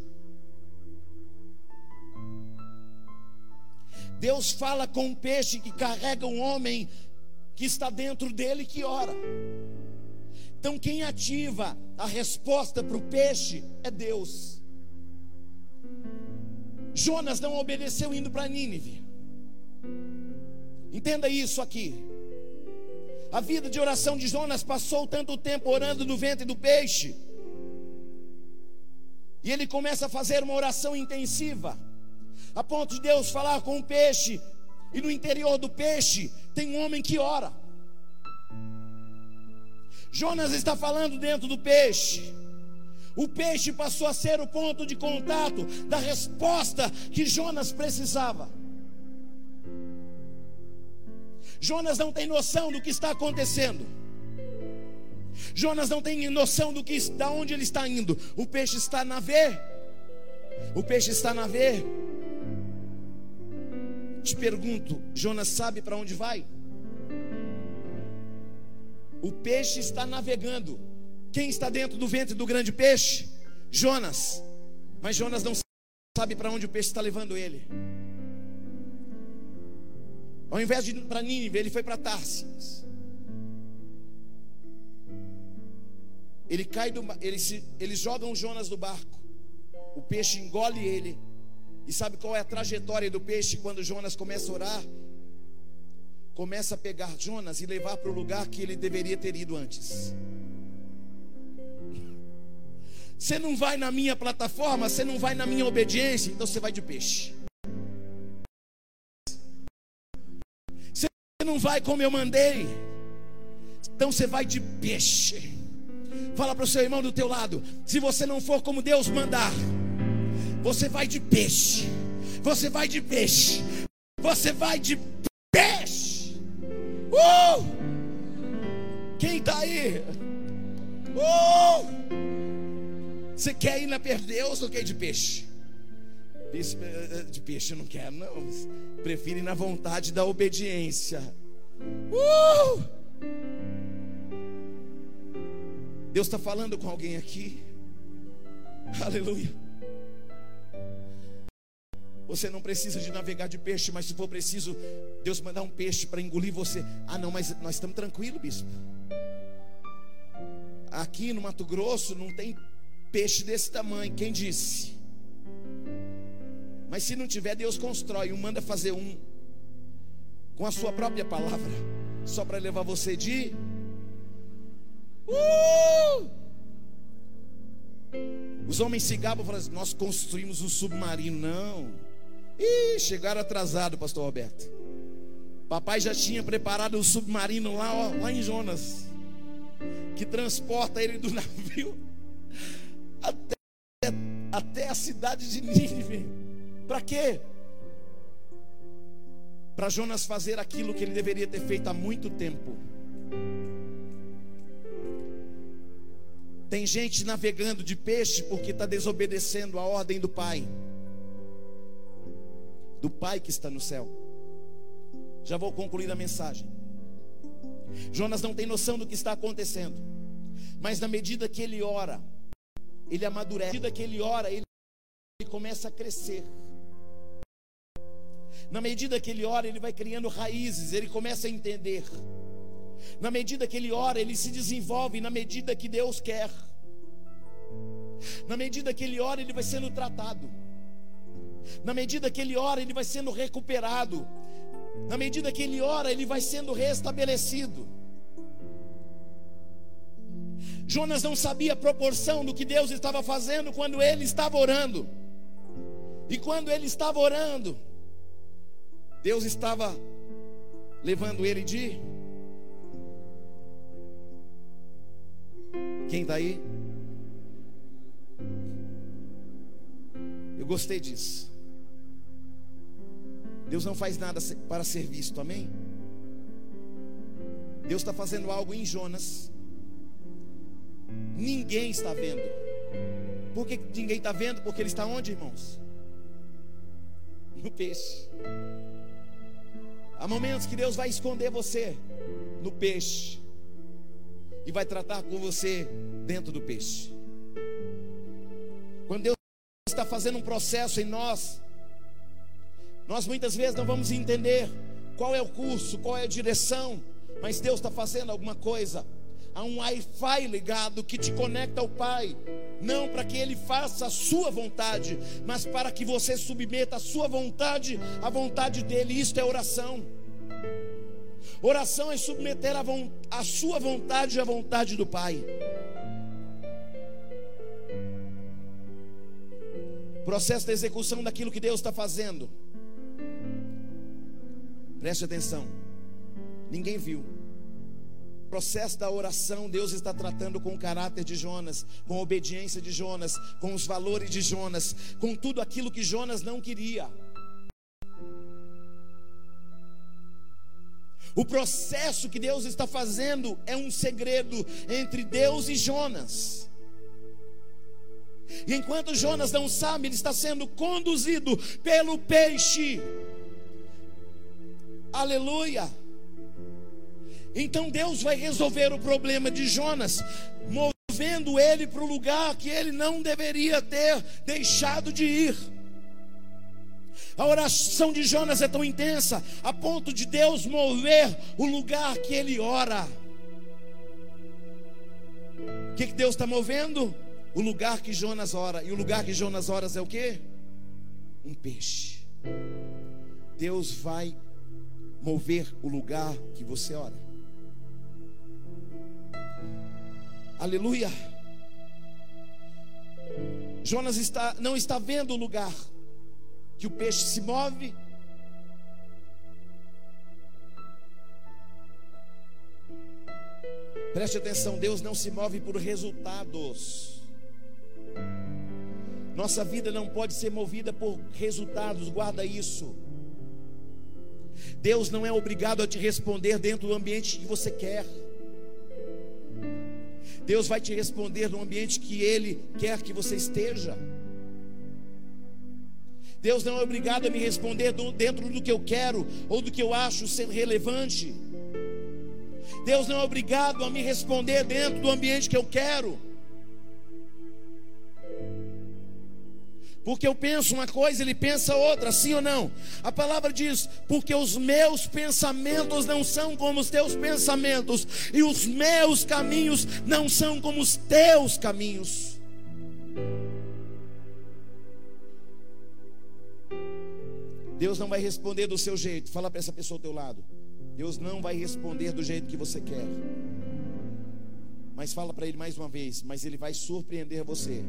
Deus fala com um peixe que carrega um homem que está dentro dele que ora. Então, quem ativa a resposta para o peixe é Deus. Jonas não obedeceu indo para Nínive. Entenda isso aqui. A vida de oração de Jonas passou tanto tempo orando no ventre do peixe. E ele começa a fazer uma oração intensiva, a ponto de Deus falar com o peixe, e no interior do peixe tem um homem que ora. Jonas está falando dentro do peixe. O peixe passou a ser o ponto de contato da resposta que Jonas precisava. Jonas não tem noção do que está acontecendo. Jonas não tem noção do que da onde ele está indo. O peixe está na ver. O peixe está na ver. Te pergunto, Jonas sabe para onde vai? O peixe está navegando. Quem está dentro do ventre do grande peixe? Jonas. Mas Jonas não sabe para onde o peixe está levando ele. Ao invés de ir para Nínive, ele foi para Tarsis. Ele cai do, eles, se, eles jogam Jonas do barco. O peixe engole ele. E sabe qual é a trajetória do peixe quando Jonas começa a orar? Começa a pegar Jonas e levar para o lugar que ele deveria ter ido antes. Você não vai na minha plataforma, você não vai na minha obediência, então você vai de peixe. Você não vai como eu mandei, então você vai de peixe. Fala para o seu irmão do teu lado: se você não for como Deus mandar, você vai de peixe. Você vai de peixe. Você vai de peixe. Uh! Quem está aí? Uh! Você quer ir na perda de Deus ou quer ir de peixe? De peixe eu não quero, não. Prefiro ir na vontade da obediência. Uh! Deus está falando com alguém aqui. Aleluia. Você não precisa de navegar de peixe, mas se for preciso, Deus mandar um peixe para engolir você. Ah, não, mas nós estamos tranquilos, bispo. Aqui no Mato Grosso não tem peixe desse tamanho. Quem disse? Mas se não tiver, Deus constrói um, manda fazer um com a sua própria palavra, só para levar você de Uh! Os homens se gabam e falam assim, nós construímos um submarino. Não. Ih, chegaram atrasado, pastor Roberto. Papai já tinha preparado um submarino lá, ó, lá em Jonas. Que transporta ele do navio até, até a cidade de Nínive. Para quê? Para Jonas fazer aquilo que ele deveria ter feito há muito tempo. Tem gente navegando de peixe porque está desobedecendo a ordem do Pai, do Pai que está no céu. Já vou concluir a mensagem. Jonas não tem noção do que está acontecendo, mas na medida que ele ora, ele amadurece. Na medida que ele ora, ele, começa a crescer. Na medida que ele ora, ele vai criando raízes, ele começa a entender. Na medida que ele ora, ele se desenvolve na medida que Deus quer. Na medida que ele ora, ele vai sendo tratado. Na medida que ele ora, ele vai sendo recuperado. Na medida que ele ora, ele vai sendo restabelecido. Jonas não sabia a proporção do que Deus estava fazendo quando ele estava orando. E quando ele estava orando, Deus estava levando ele de Quem está aí? Eu gostei disso. Deus não faz nada para ser visto, amém? Deus está fazendo algo em Jonas. Ninguém está vendo. Por que ninguém está vendo? Porque ele está onde, irmãos? No peixe. Há momentos que Deus vai esconder você no peixe e vai tratar com você dentro do peixe. Quando Deus está fazendo um processo em nós, nós muitas vezes não vamos entender qual é o curso, qual é a direção, mas Deus está fazendo alguma coisa. a um Wi-Fi ligado que te conecta ao Pai. Não para que Ele faça a sua vontade, mas para que você submeta a sua vontade à vontade dEle. Isto é oração. Oração é submeter a, a sua vontade à vontade do Pai. Processo da execução daquilo que Deus está fazendo. Preste atenção. Ninguém viu. Processo da oração, Deus está tratando com o caráter de Jonas, com a obediência de Jonas, com os valores de Jonas, com tudo aquilo que Jonas não queria. O processo que Deus está fazendo é um segredo entre Deus e Jonas. E enquanto Jonas não sabe, ele está sendo conduzido pelo peixe. Aleluia. Então Deus vai resolver o problema de Jonas, movendo ele para o lugar que ele não deveria ter deixado de ir. A oração de Jonas é tão intensa a ponto de Deus mover o lugar que ele ora. O que, que Deus está movendo? O lugar que Jonas ora. E o lugar que Jonas ora é o que? Um peixe. Deus vai mover o lugar que você ora. Aleluia. Jonas está, não está vendo o lugar que o peixe se move. Preste atenção, Deus não se move por resultados. Nossa vida não pode ser movida por resultados, guarda isso. Deus não é obrigado a te responder dentro do ambiente que você quer. Deus vai te responder no ambiente que Ele quer que você esteja. Deus não é obrigado a me responder dentro do que eu quero ou do que eu acho ser relevante. Deus não é obrigado a me responder dentro do ambiente que eu quero. Porque eu penso uma coisa, ele pensa outra, sim ou não? A palavra diz: porque os meus pensamentos não são como os teus pensamentos, e os meus caminhos não são como os teus caminhos. Deus não vai responder do seu jeito. Fala para essa pessoa ao teu lado. Deus não vai responder do jeito que você quer. Mas fala para ele mais uma vez, mas ele vai surpreender você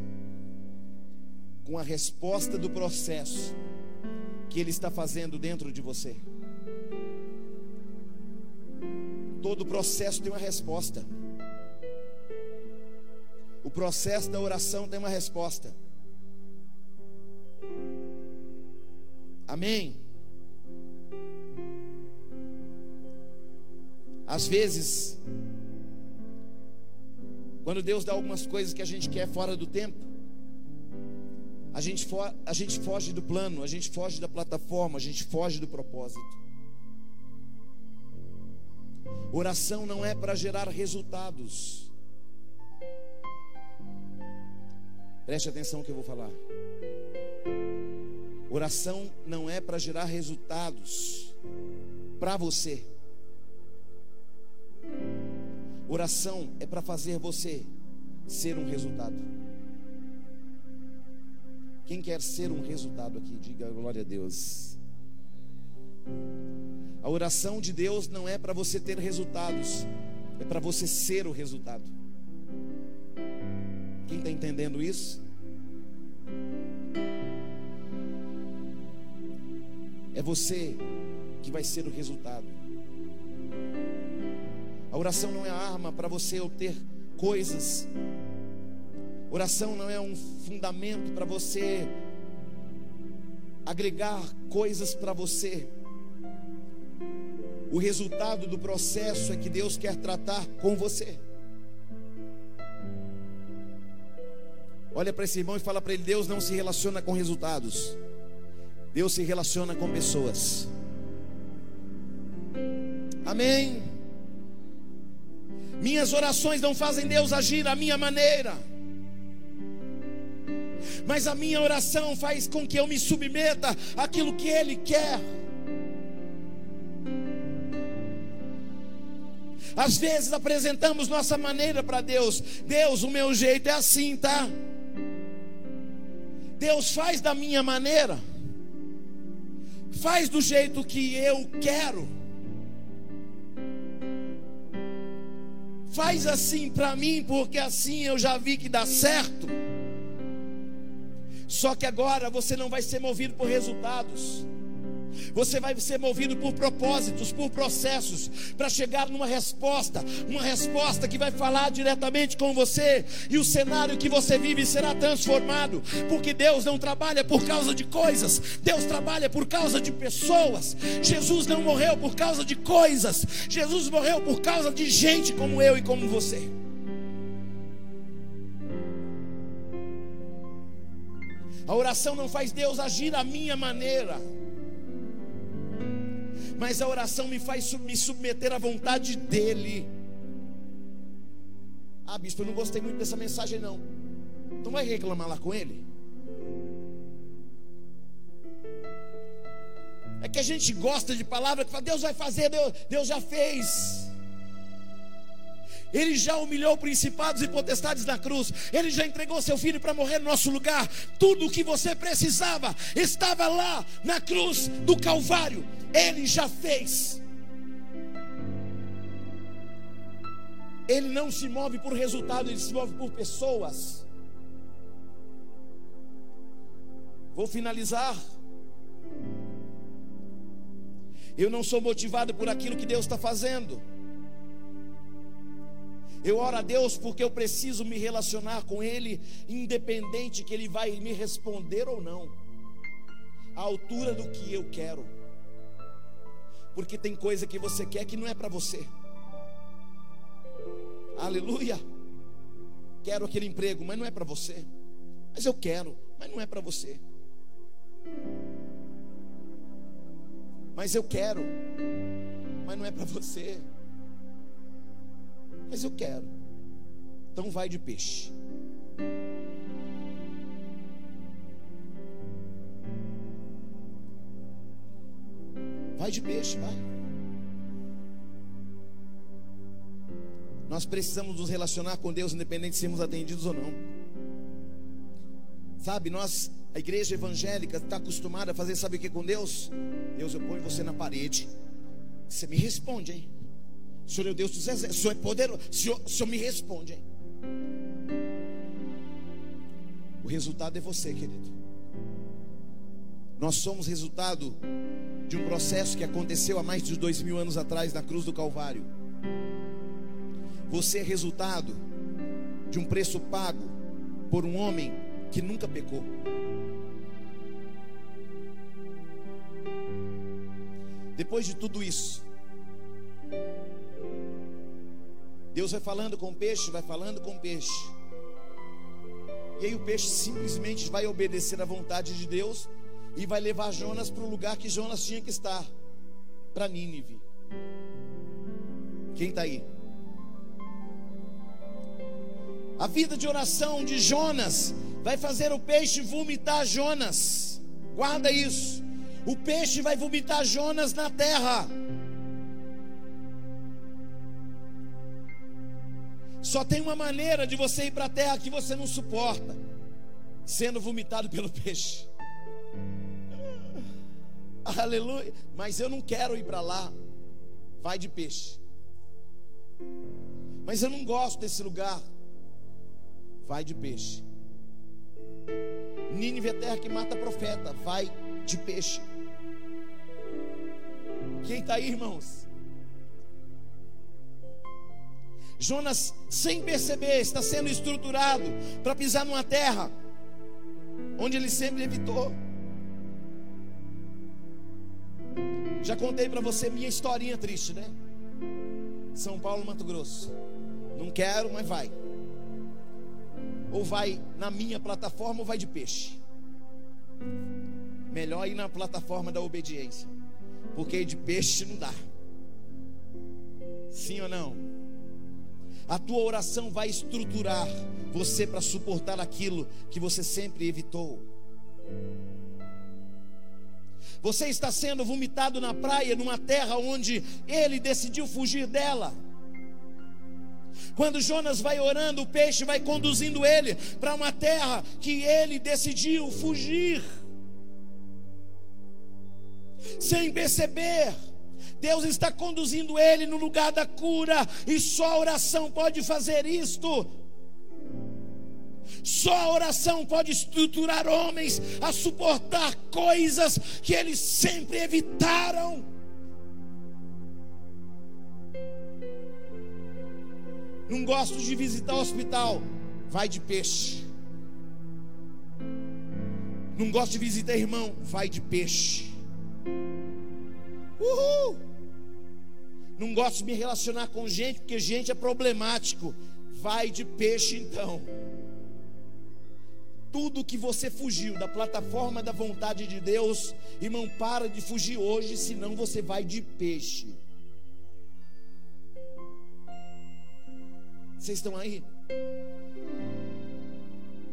com a resposta do processo que Ele está fazendo dentro de você. Todo processo tem uma resposta. O processo da oração tem uma resposta. Amém? Às vezes, quando Deus dá algumas coisas que a gente quer fora do tempo, a gente, a gente foge do plano, a gente foge da plataforma, a gente foge do propósito. Oração não é para gerar resultados. Preste atenção no que eu vou falar. Oração não é para gerar resultados para você. Oração é para fazer você ser um resultado. Quem quer ser um resultado aqui, diga glória a Deus. A oração de Deus não é para você ter resultados, é para você ser o resultado. Quem está entendendo isso? É você que vai ser o resultado. A oração não é arma para você obter coisas Oração não é um fundamento para você agregar coisas para você. O resultado do processo é que Deus quer tratar com você. Olha para esse irmão e fala para ele: Deus não se relaciona com resultados, Deus se relaciona com pessoas. Amém. Minhas orações não fazem Deus agir à minha maneira mas a minha oração faz com que eu me submeta àquilo que Ele quer. Às vezes apresentamos nossa maneira para Deus. Deus, o meu jeito é assim, tá? Deus faz da minha maneira. Faz do jeito que eu quero. Faz assim para mim, porque assim eu já vi que dá certo. Só que agora você não vai ser movido por resultados. Você vai ser movido por propósitos, por processos, para chegar numa resposta, uma resposta que vai falar diretamente com você, e o cenário que você vive será transformado, porque Deus não trabalha por causa de coisas, Deus trabalha por causa de pessoas. Jesus não morreu por causa de coisas, Jesus morreu por causa de gente como eu e como você. A oração não faz Deus agir à minha maneira mas a oração me faz me submeter à vontade dEle. Ah, bispo, eu não gostei muito dessa mensagem, não. Então vai reclamar lá com ele. É que a gente gosta de palavra que fala, Deus vai fazer, Deus, Deus já fez. Ele já humilhou principados e potestades na cruz. Ele já entregou seu filho para morrer no nosso lugar. Tudo o que você precisava estava lá na cruz do Calvário. Ele já fez. Ele não se move por resultado, ele se move por pessoas. Vou finalizar. Eu não sou motivado por aquilo que Deus está fazendo. Eu oro a Deus porque eu preciso me relacionar com Ele, independente que Ele vai me responder ou não, à altura do que eu quero. Porque tem coisa que você quer que não é para você. Aleluia. Quero aquele emprego, mas não é para você. Mas eu quero, mas não é para você. Mas eu quero, mas não é para você. Mas eu quero. Então vai de peixe. Vai de peixe, vai. Nós precisamos nos relacionar com Deus, independente de sermos atendidos ou não. Sabe, nós, a igreja evangélica, está acostumada a fazer, sabe o que com Deus? Deus, eu ponho você na parede. Você me responde, hein? O Senhor é o Deus dos exércitos, o Senhor é poderoso. O Senhor, o Senhor me responde, hein? O resultado é você, querido. Nós somos resultado de um processo que aconteceu há mais de dois mil anos atrás na cruz do Calvário. Você é resultado de um preço pago por um homem que nunca pecou. Depois de tudo isso, Deus vai falando com o peixe, vai falando com o peixe. E aí o peixe simplesmente vai obedecer à vontade de Deus e vai levar Jonas para o lugar que Jonas tinha que estar para Nínive. Quem está aí? A vida de oração de Jonas vai fazer o peixe vomitar Jonas. Guarda isso. O peixe vai vomitar Jonas na terra. Só tem uma maneira de você ir para a terra que você não suporta: sendo vomitado pelo peixe. Aleluia. Mas eu não quero ir para lá. Vai de peixe. Mas eu não gosto desse lugar. Vai de peixe. Nínive é terra que mata profeta. Vai de peixe. Quem está aí, irmãos? Jonas, sem perceber, está sendo estruturado para pisar numa terra onde ele sempre evitou. Já contei para você minha historinha triste, né? São Paulo, Mato Grosso. Não quero, mas vai. Ou vai na minha plataforma ou vai de peixe. Melhor ir na plataforma da obediência. Porque de peixe não dá. Sim ou não? A tua oração vai estruturar você para suportar aquilo que você sempre evitou. Você está sendo vomitado na praia, numa terra onde ele decidiu fugir dela. Quando Jonas vai orando, o peixe vai conduzindo ele para uma terra que ele decidiu fugir. Sem perceber, Deus está conduzindo ele no lugar da cura, e só a oração pode fazer isto. Só a oração pode estruturar homens a suportar coisas que eles sempre evitaram. Não gosto de visitar o hospital. Vai de peixe. Não gosto de visitar irmão. Vai de peixe. Uhul. Não gosto de me relacionar com gente, porque gente é problemático. Vai de peixe então. Tudo que você fugiu da plataforma da vontade de Deus, irmão, para de fugir hoje, senão você vai de peixe. Vocês estão aí?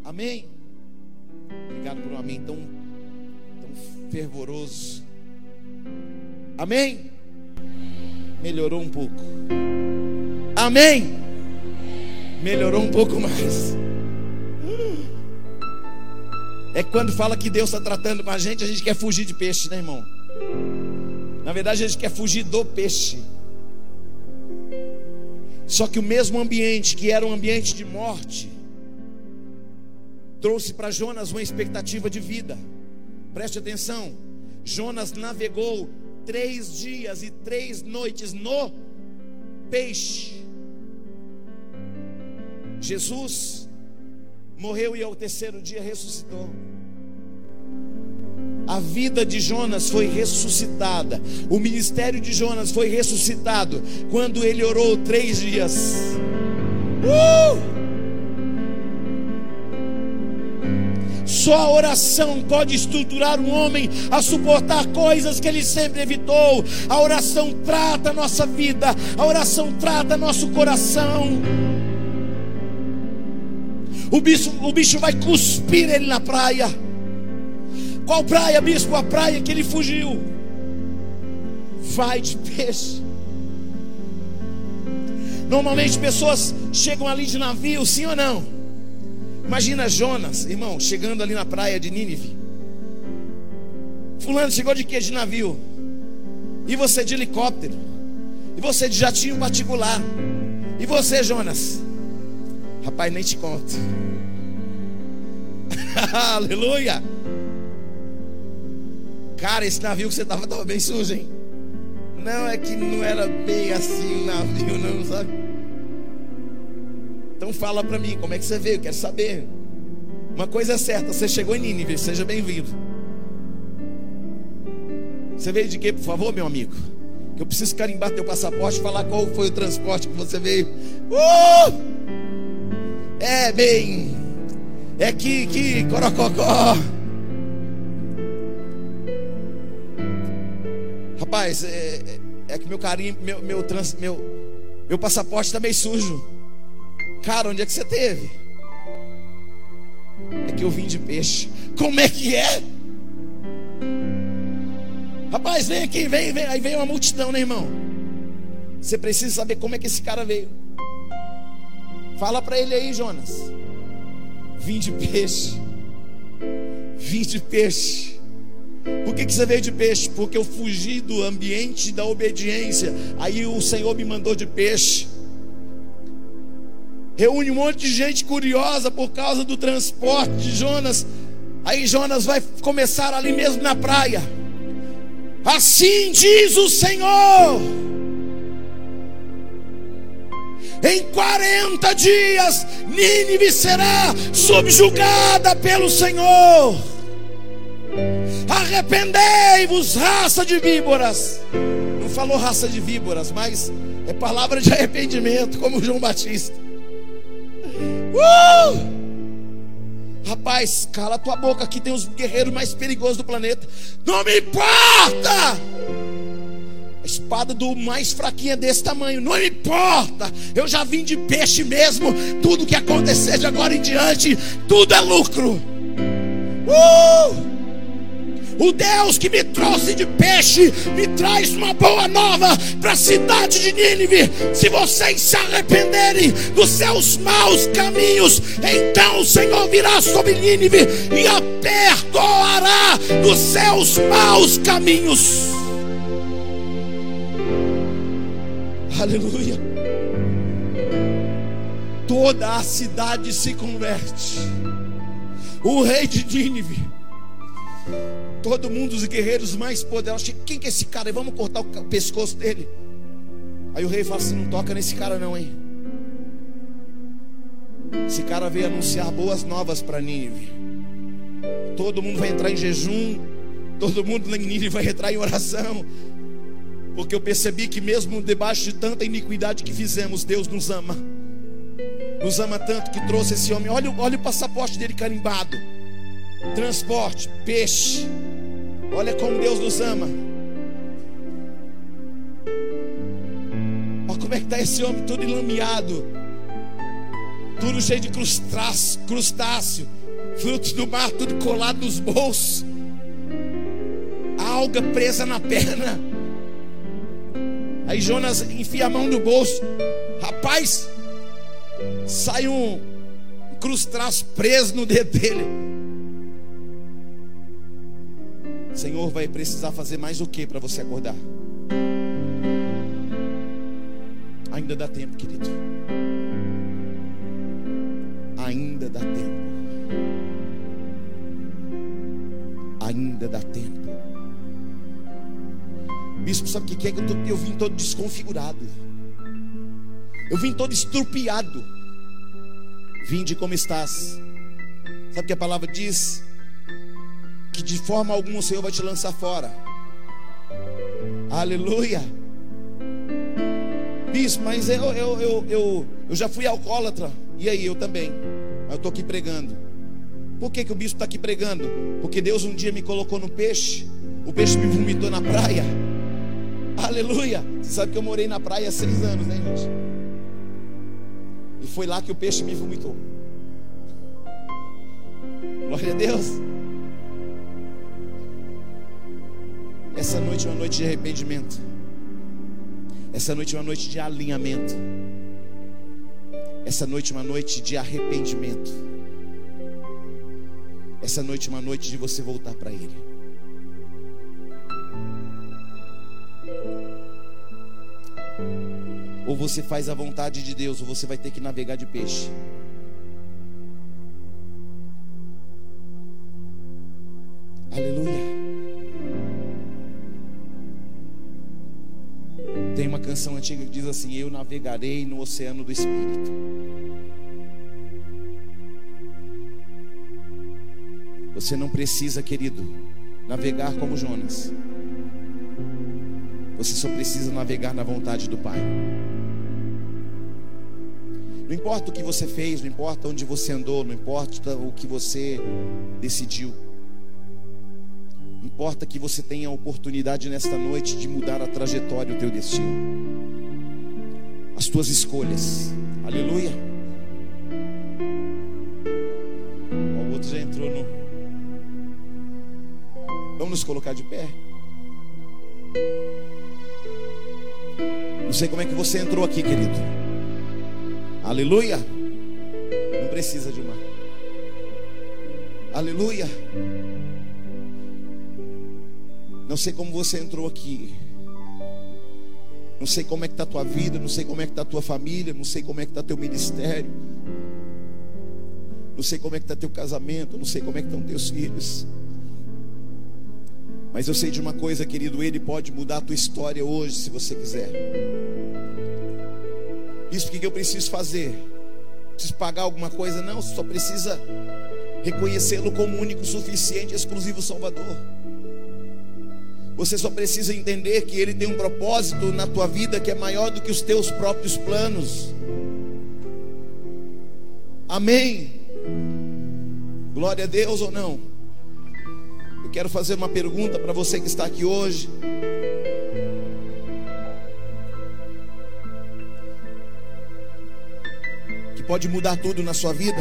Amém? Obrigado por um amém tão, tão fervoroso. Amém? Melhorou um pouco. Amém? Melhorou um pouco mais. É quando fala que Deus está tratando com a gente, a gente quer fugir de peixe, né, irmão? Na verdade, a gente quer fugir do peixe. Só que o mesmo ambiente, que era um ambiente de morte, trouxe para Jonas uma expectativa de vida. Preste atenção: Jonas navegou três dias e três noites no peixe. Jesus morreu e ao terceiro dia ressuscitou. A vida de Jonas foi ressuscitada. O ministério de Jonas foi ressuscitado quando ele orou três dias. Uh! Só a oração pode estruturar um homem a suportar coisas que ele sempre evitou. A oração trata a nossa vida, a oração trata nosso coração. O bicho, o bicho vai cuspir ele na praia. Qual praia, bispo? A praia que ele fugiu. Vai de peixe. Normalmente pessoas chegam ali de navio, sim ou não? Imagina Jonas, irmão, chegando ali na praia de Nínive. Fulano chegou de quê? De navio. E você de helicóptero. E você de jatinho particular. E você, Jonas? Rapaz, nem te conto. Aleluia. Cara, esse navio que você estava estava bem sujo, hein? Não, é que não era bem assim o navio, não, sabe? Então fala para mim, como é que você veio? Quero saber. Uma coisa é certa, você chegou em Nínive, seja bem-vindo. Você veio de quê, por favor, meu amigo? Que eu preciso carimbar teu passaporte falar qual foi o transporte que você veio. Uh! É bem. É que, que, corococó. Rapaz, é, é, é que meu carinho, meu, meu, trans, meu, meu passaporte está meio sujo. Cara, onde é que você teve? É que eu vim de peixe. Como é que é? Rapaz, vem aqui, vem, vem. Aí vem uma multidão, né, irmão? Você precisa saber como é que esse cara veio. Fala para ele aí, Jonas. Vim de peixe. Vim de peixe. Por que, que você veio de peixe? Porque eu fugi do ambiente da obediência. Aí o Senhor me mandou de peixe reúne um monte de gente curiosa por causa do transporte de Jonas. Aí Jonas vai começar ali mesmo na praia. Assim diz o Senhor. Em 40 dias, Nínive será subjugada pelo Senhor. Arrependei-vos, raça de víboras. Não falou raça de víboras, mas é palavra de arrependimento, como João Batista. Uh! Rapaz, cala tua boca, aqui tem os guerreiros mais perigosos do planeta. Não me importa! A espada do mais fraquinho é desse tamanho, não me importa. Eu já vim de peixe mesmo. Tudo que acontecer de agora em diante, tudo é lucro. Uh! O Deus que me trouxe de peixe me traz uma boa nova para a cidade de Nínive. Se vocês se arrependerem dos seus maus caminhos, então o Senhor virá sobre Nínive e a perdoará dos seus maus caminhos. Aleluia. Toda a cidade se converte. O rei de Nínive. Todo mundo, os guerreiros mais poderosos. Quem que é esse cara? Vamos cortar o pescoço dele. Aí o rei fala assim: não toca nesse cara, não, hein? Esse cara veio anunciar boas novas para Nínive. Todo mundo vai entrar em jejum. Todo mundo em Nínive vai entrar em oração. Porque eu percebi que mesmo debaixo de tanta iniquidade que fizemos, Deus nos ama. Nos ama tanto que trouxe esse homem. Olha, olha o passaporte dele carimbado. Transporte, peixe. Olha como Deus nos ama. Olha como é que está esse homem todo enlameado. Tudo cheio de crustáceo. Frutos do mar, tudo colado nos bolsos. Alga presa na perna. Aí Jonas enfia a mão no bolso. Rapaz, sai um crustáceo preso no dedo dele. Senhor vai precisar fazer mais o que para você acordar? Ainda dá tempo, querido. Ainda dá tempo. Ainda dá tempo. Bispo, sabe o que é que eu, tô, eu vim todo desconfigurado? Eu vim todo estrupiado. Vinde como estás. Sabe o que a palavra diz? Que de forma alguma o Senhor vai te lançar fora. Aleluia. Bispo, mas eu, eu, eu, eu, eu já fui alcoólatra. E aí, eu também. Mas eu estou aqui pregando. Por que, que o bispo está aqui pregando? Porque Deus um dia me colocou no peixe. O peixe me vomitou na praia. Aleluia. Você sabe que eu morei na praia há seis anos, né, gente? E foi lá que o peixe me vomitou. Glória a Deus. Essa noite é uma noite de arrependimento. Essa noite é uma noite de alinhamento. Essa noite é uma noite de arrependimento. Essa noite é uma noite de você voltar para Ele. Ou você faz a vontade de Deus, ou você vai ter que navegar de peixe. Antiga que diz assim: Eu navegarei no oceano do Espírito. Você não precisa, querido, navegar como Jonas. Você só precisa navegar na vontade do Pai. Não importa o que você fez, não importa onde você andou, não importa o que você decidiu. Importa que você tenha a oportunidade nesta noite de mudar a trajetória, o teu destino. As tuas escolhas. Aleluia. O outro já entrou no. Vamos nos colocar de pé. Não sei como é que você entrou aqui, querido. Aleluia. Não precisa de uma. Aleluia. Não sei como você entrou aqui. Não sei como é que está a tua vida, não sei como é que está a tua família, não sei como é que está teu ministério. Não sei como é que está teu casamento, não sei como é que estão teus filhos. Mas eu sei de uma coisa, querido, ele pode mudar a tua história hoje, se você quiser. Isso que eu preciso fazer? Preciso pagar alguma coisa? Não, só precisa reconhecê-lo como único, suficiente, exclusivo Salvador. Você só precisa entender que Ele tem um propósito na tua vida que é maior do que os teus próprios planos. Amém. Glória a Deus ou não? Eu quero fazer uma pergunta para você que está aqui hoje. pode mudar tudo na sua vida.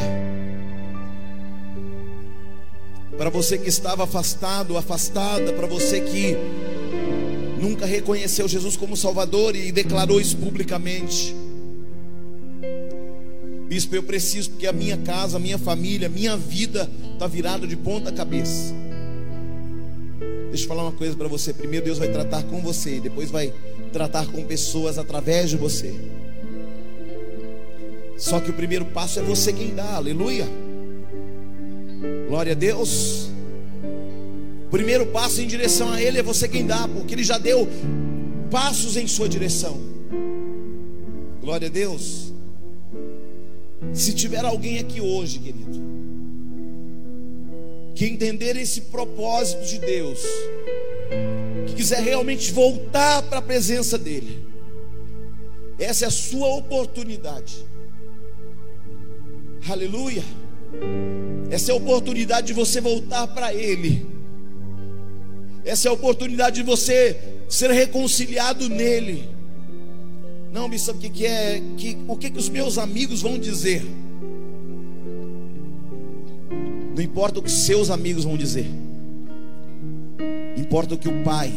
Para você que estava afastado, afastada, para você que nunca reconheceu Jesus como Salvador e declarou isso publicamente. Bispo, eu preciso, porque a minha casa, a minha família, a minha vida está virada de ponta cabeça. Deixa eu falar uma coisa para você. Primeiro Deus vai tratar com você, depois vai tratar com pessoas através de você. Só que o primeiro passo é você quem dá, aleluia. Glória a Deus. Primeiro passo em direção a Ele é você quem dá, porque Ele já deu passos em sua direção. Glória a Deus. Se tiver alguém aqui hoje, querido, que entender esse propósito de Deus, que quiser realmente voltar para a presença dEle, essa é a sua oportunidade. Aleluia. Essa é a oportunidade de você voltar para Ele. Essa é a oportunidade de você ser reconciliado nele. Não, me sabe o que, que é? Que, o que, que os meus amigos vão dizer? Não importa o que seus amigos vão dizer. Importa o que o Pai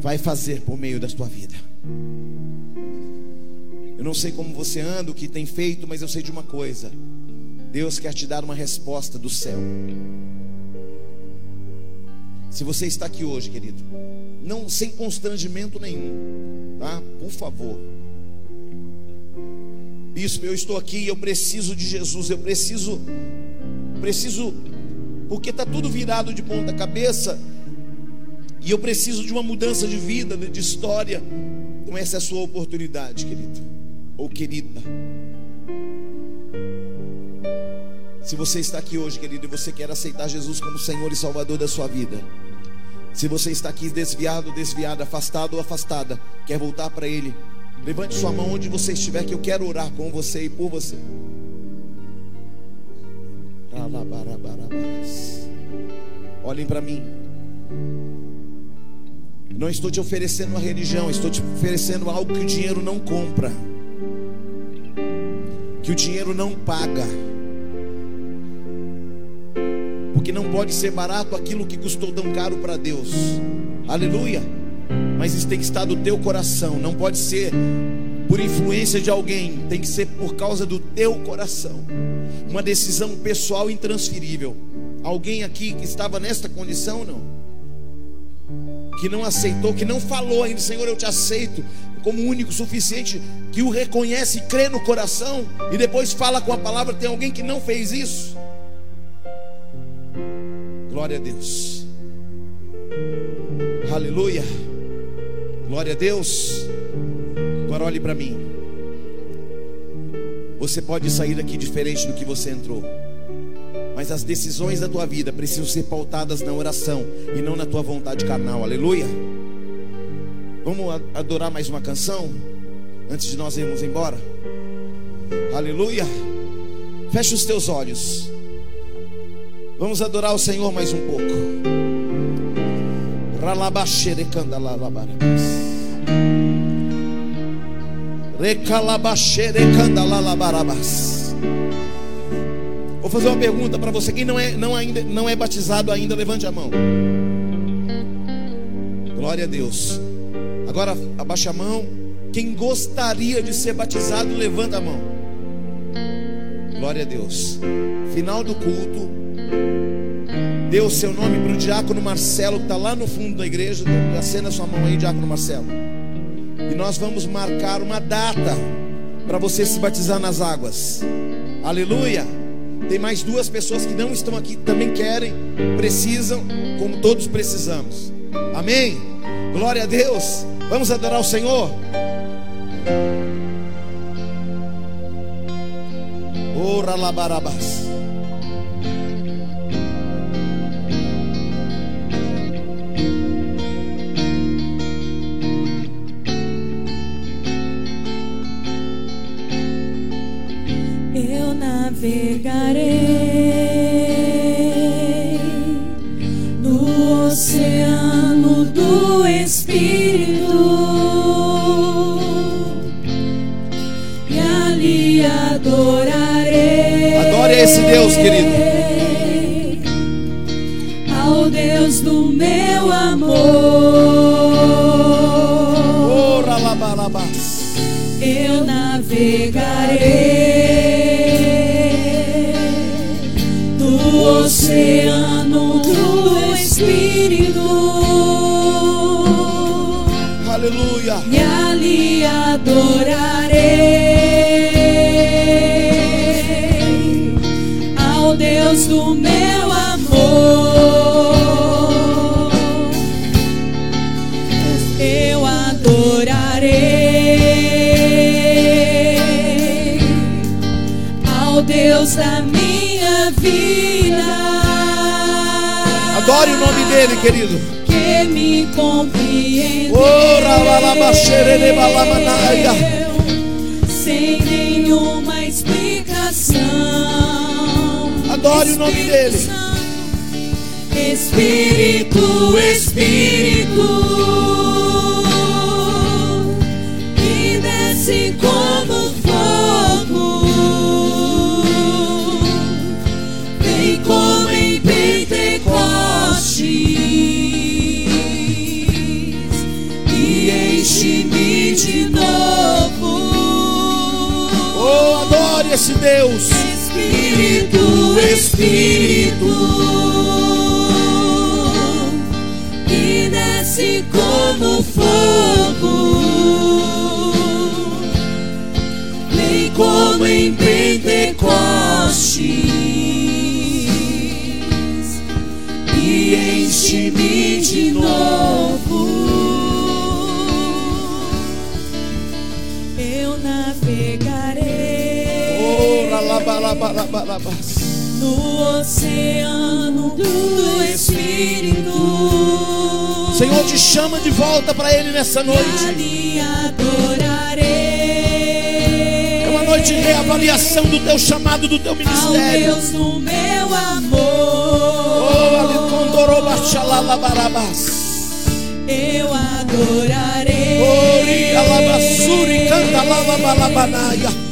vai fazer por meio da sua vida. Eu não sei como você anda, o que tem feito, mas eu sei de uma coisa. Deus quer te dar uma resposta do céu. Se você está aqui hoje, querido, não sem constrangimento nenhum, tá? Por favor. Bispo, eu estou aqui, eu preciso de Jesus, eu preciso, preciso, porque está tudo virado de ponta cabeça, e eu preciso de uma mudança de vida, de história. Então essa é a sua oportunidade, querido ou querida. Se você está aqui hoje, querido, e você quer aceitar Jesus como Senhor e Salvador da sua vida, se você está aqui desviado, desviada, afastado ou afastada, quer voltar para Ele, levante sua mão onde você estiver, que eu quero orar com você e por você. Olhem para mim. Não estou te oferecendo uma religião, estou te oferecendo algo que o dinheiro não compra, que o dinheiro não paga porque não pode ser barato aquilo que custou tão caro para Deus. Aleluia. Mas isso tem que estar do teu coração, não pode ser por influência de alguém, tem que ser por causa do teu coração. Uma decisão pessoal intransferível. Alguém aqui que estava nesta condição, não? Que não aceitou, que não falou ainda, Senhor, eu te aceito como único, suficiente, que o reconhece e crê no coração e depois fala com a palavra. Tem alguém que não fez isso? Glória a Deus. Aleluia. Glória a Deus. Agora olhe para mim. Você pode sair daqui diferente do que você entrou. Mas as decisões da tua vida precisam ser pautadas na oração e não na tua vontade carnal. Aleluia. Vamos adorar mais uma canção antes de nós irmos embora. Aleluia. Feche os teus olhos. Vamos adorar o Senhor mais um pouco. Vou fazer uma pergunta para você. Quem não é, não, ainda, não é batizado ainda, levante a mão. Glória a Deus. Agora abaixa a mão. Quem gostaria de ser batizado, levanta a mão. Glória a Deus. Final do culto. Dê o seu nome para o diácono Marcelo, que está lá no fundo da igreja. Acenda sua mão aí, diácono Marcelo. E nós vamos marcar uma data para você se batizar nas águas. Aleluia. Tem mais duas pessoas que não estão aqui, também querem, precisam, como todos precisamos. Amém. Glória a Deus. Vamos adorar o Senhor. Ora labarabas. Navegarei no oceano do Espírito e ali adorarei. Adore esse Deus, querido. Querido. que me compreendeu balamanaia. sem nenhuma explicação. Adore o nome dele. Espírito, Espírito, esse Deus. Espírito, Espírito, que desce como fogo, vem como em Pentecostes e enche-me de novo. No oceano do Espírito. Senhor, te chama de volta para Ele nessa noite. Ali adorarei. É uma noite de reavaliação do teu chamado, do teu ao ministério. Deus do meu Oh, amor. alicondorobaxalalabarabas. Eu adorarei Ori, canta, ao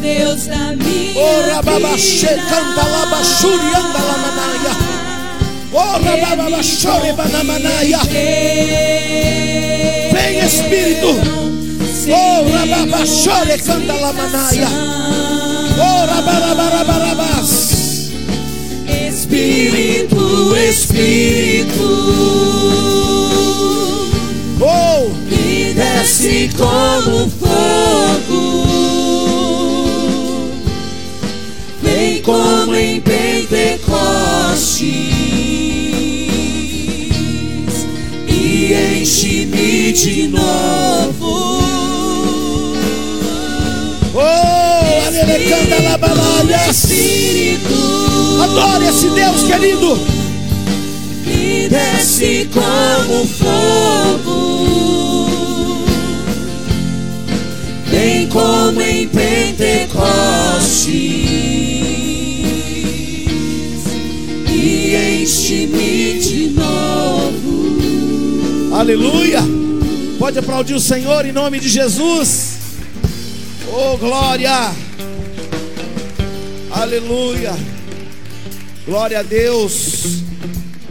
Deus da minha Ora, babaxê, vida. canta, labassuri, anda, lamanaya. Ora, babaxore, banamanaya. Vem, Espírito. Ora, babaxore, canta, lamanaya. Ora, barabarabarabas. Espírito, Espírito, Oh, que desce como fogo, como em Pentecostes e enche-me de novo. oh, labalaias. Espírito, Adore esse Deus querido. que desce como fogo, vem como em Pentecostes enche-me de novo. Aleluia. Pode aplaudir o Senhor em nome de Jesus. Oh, glória. Aleluia. Glória a Deus.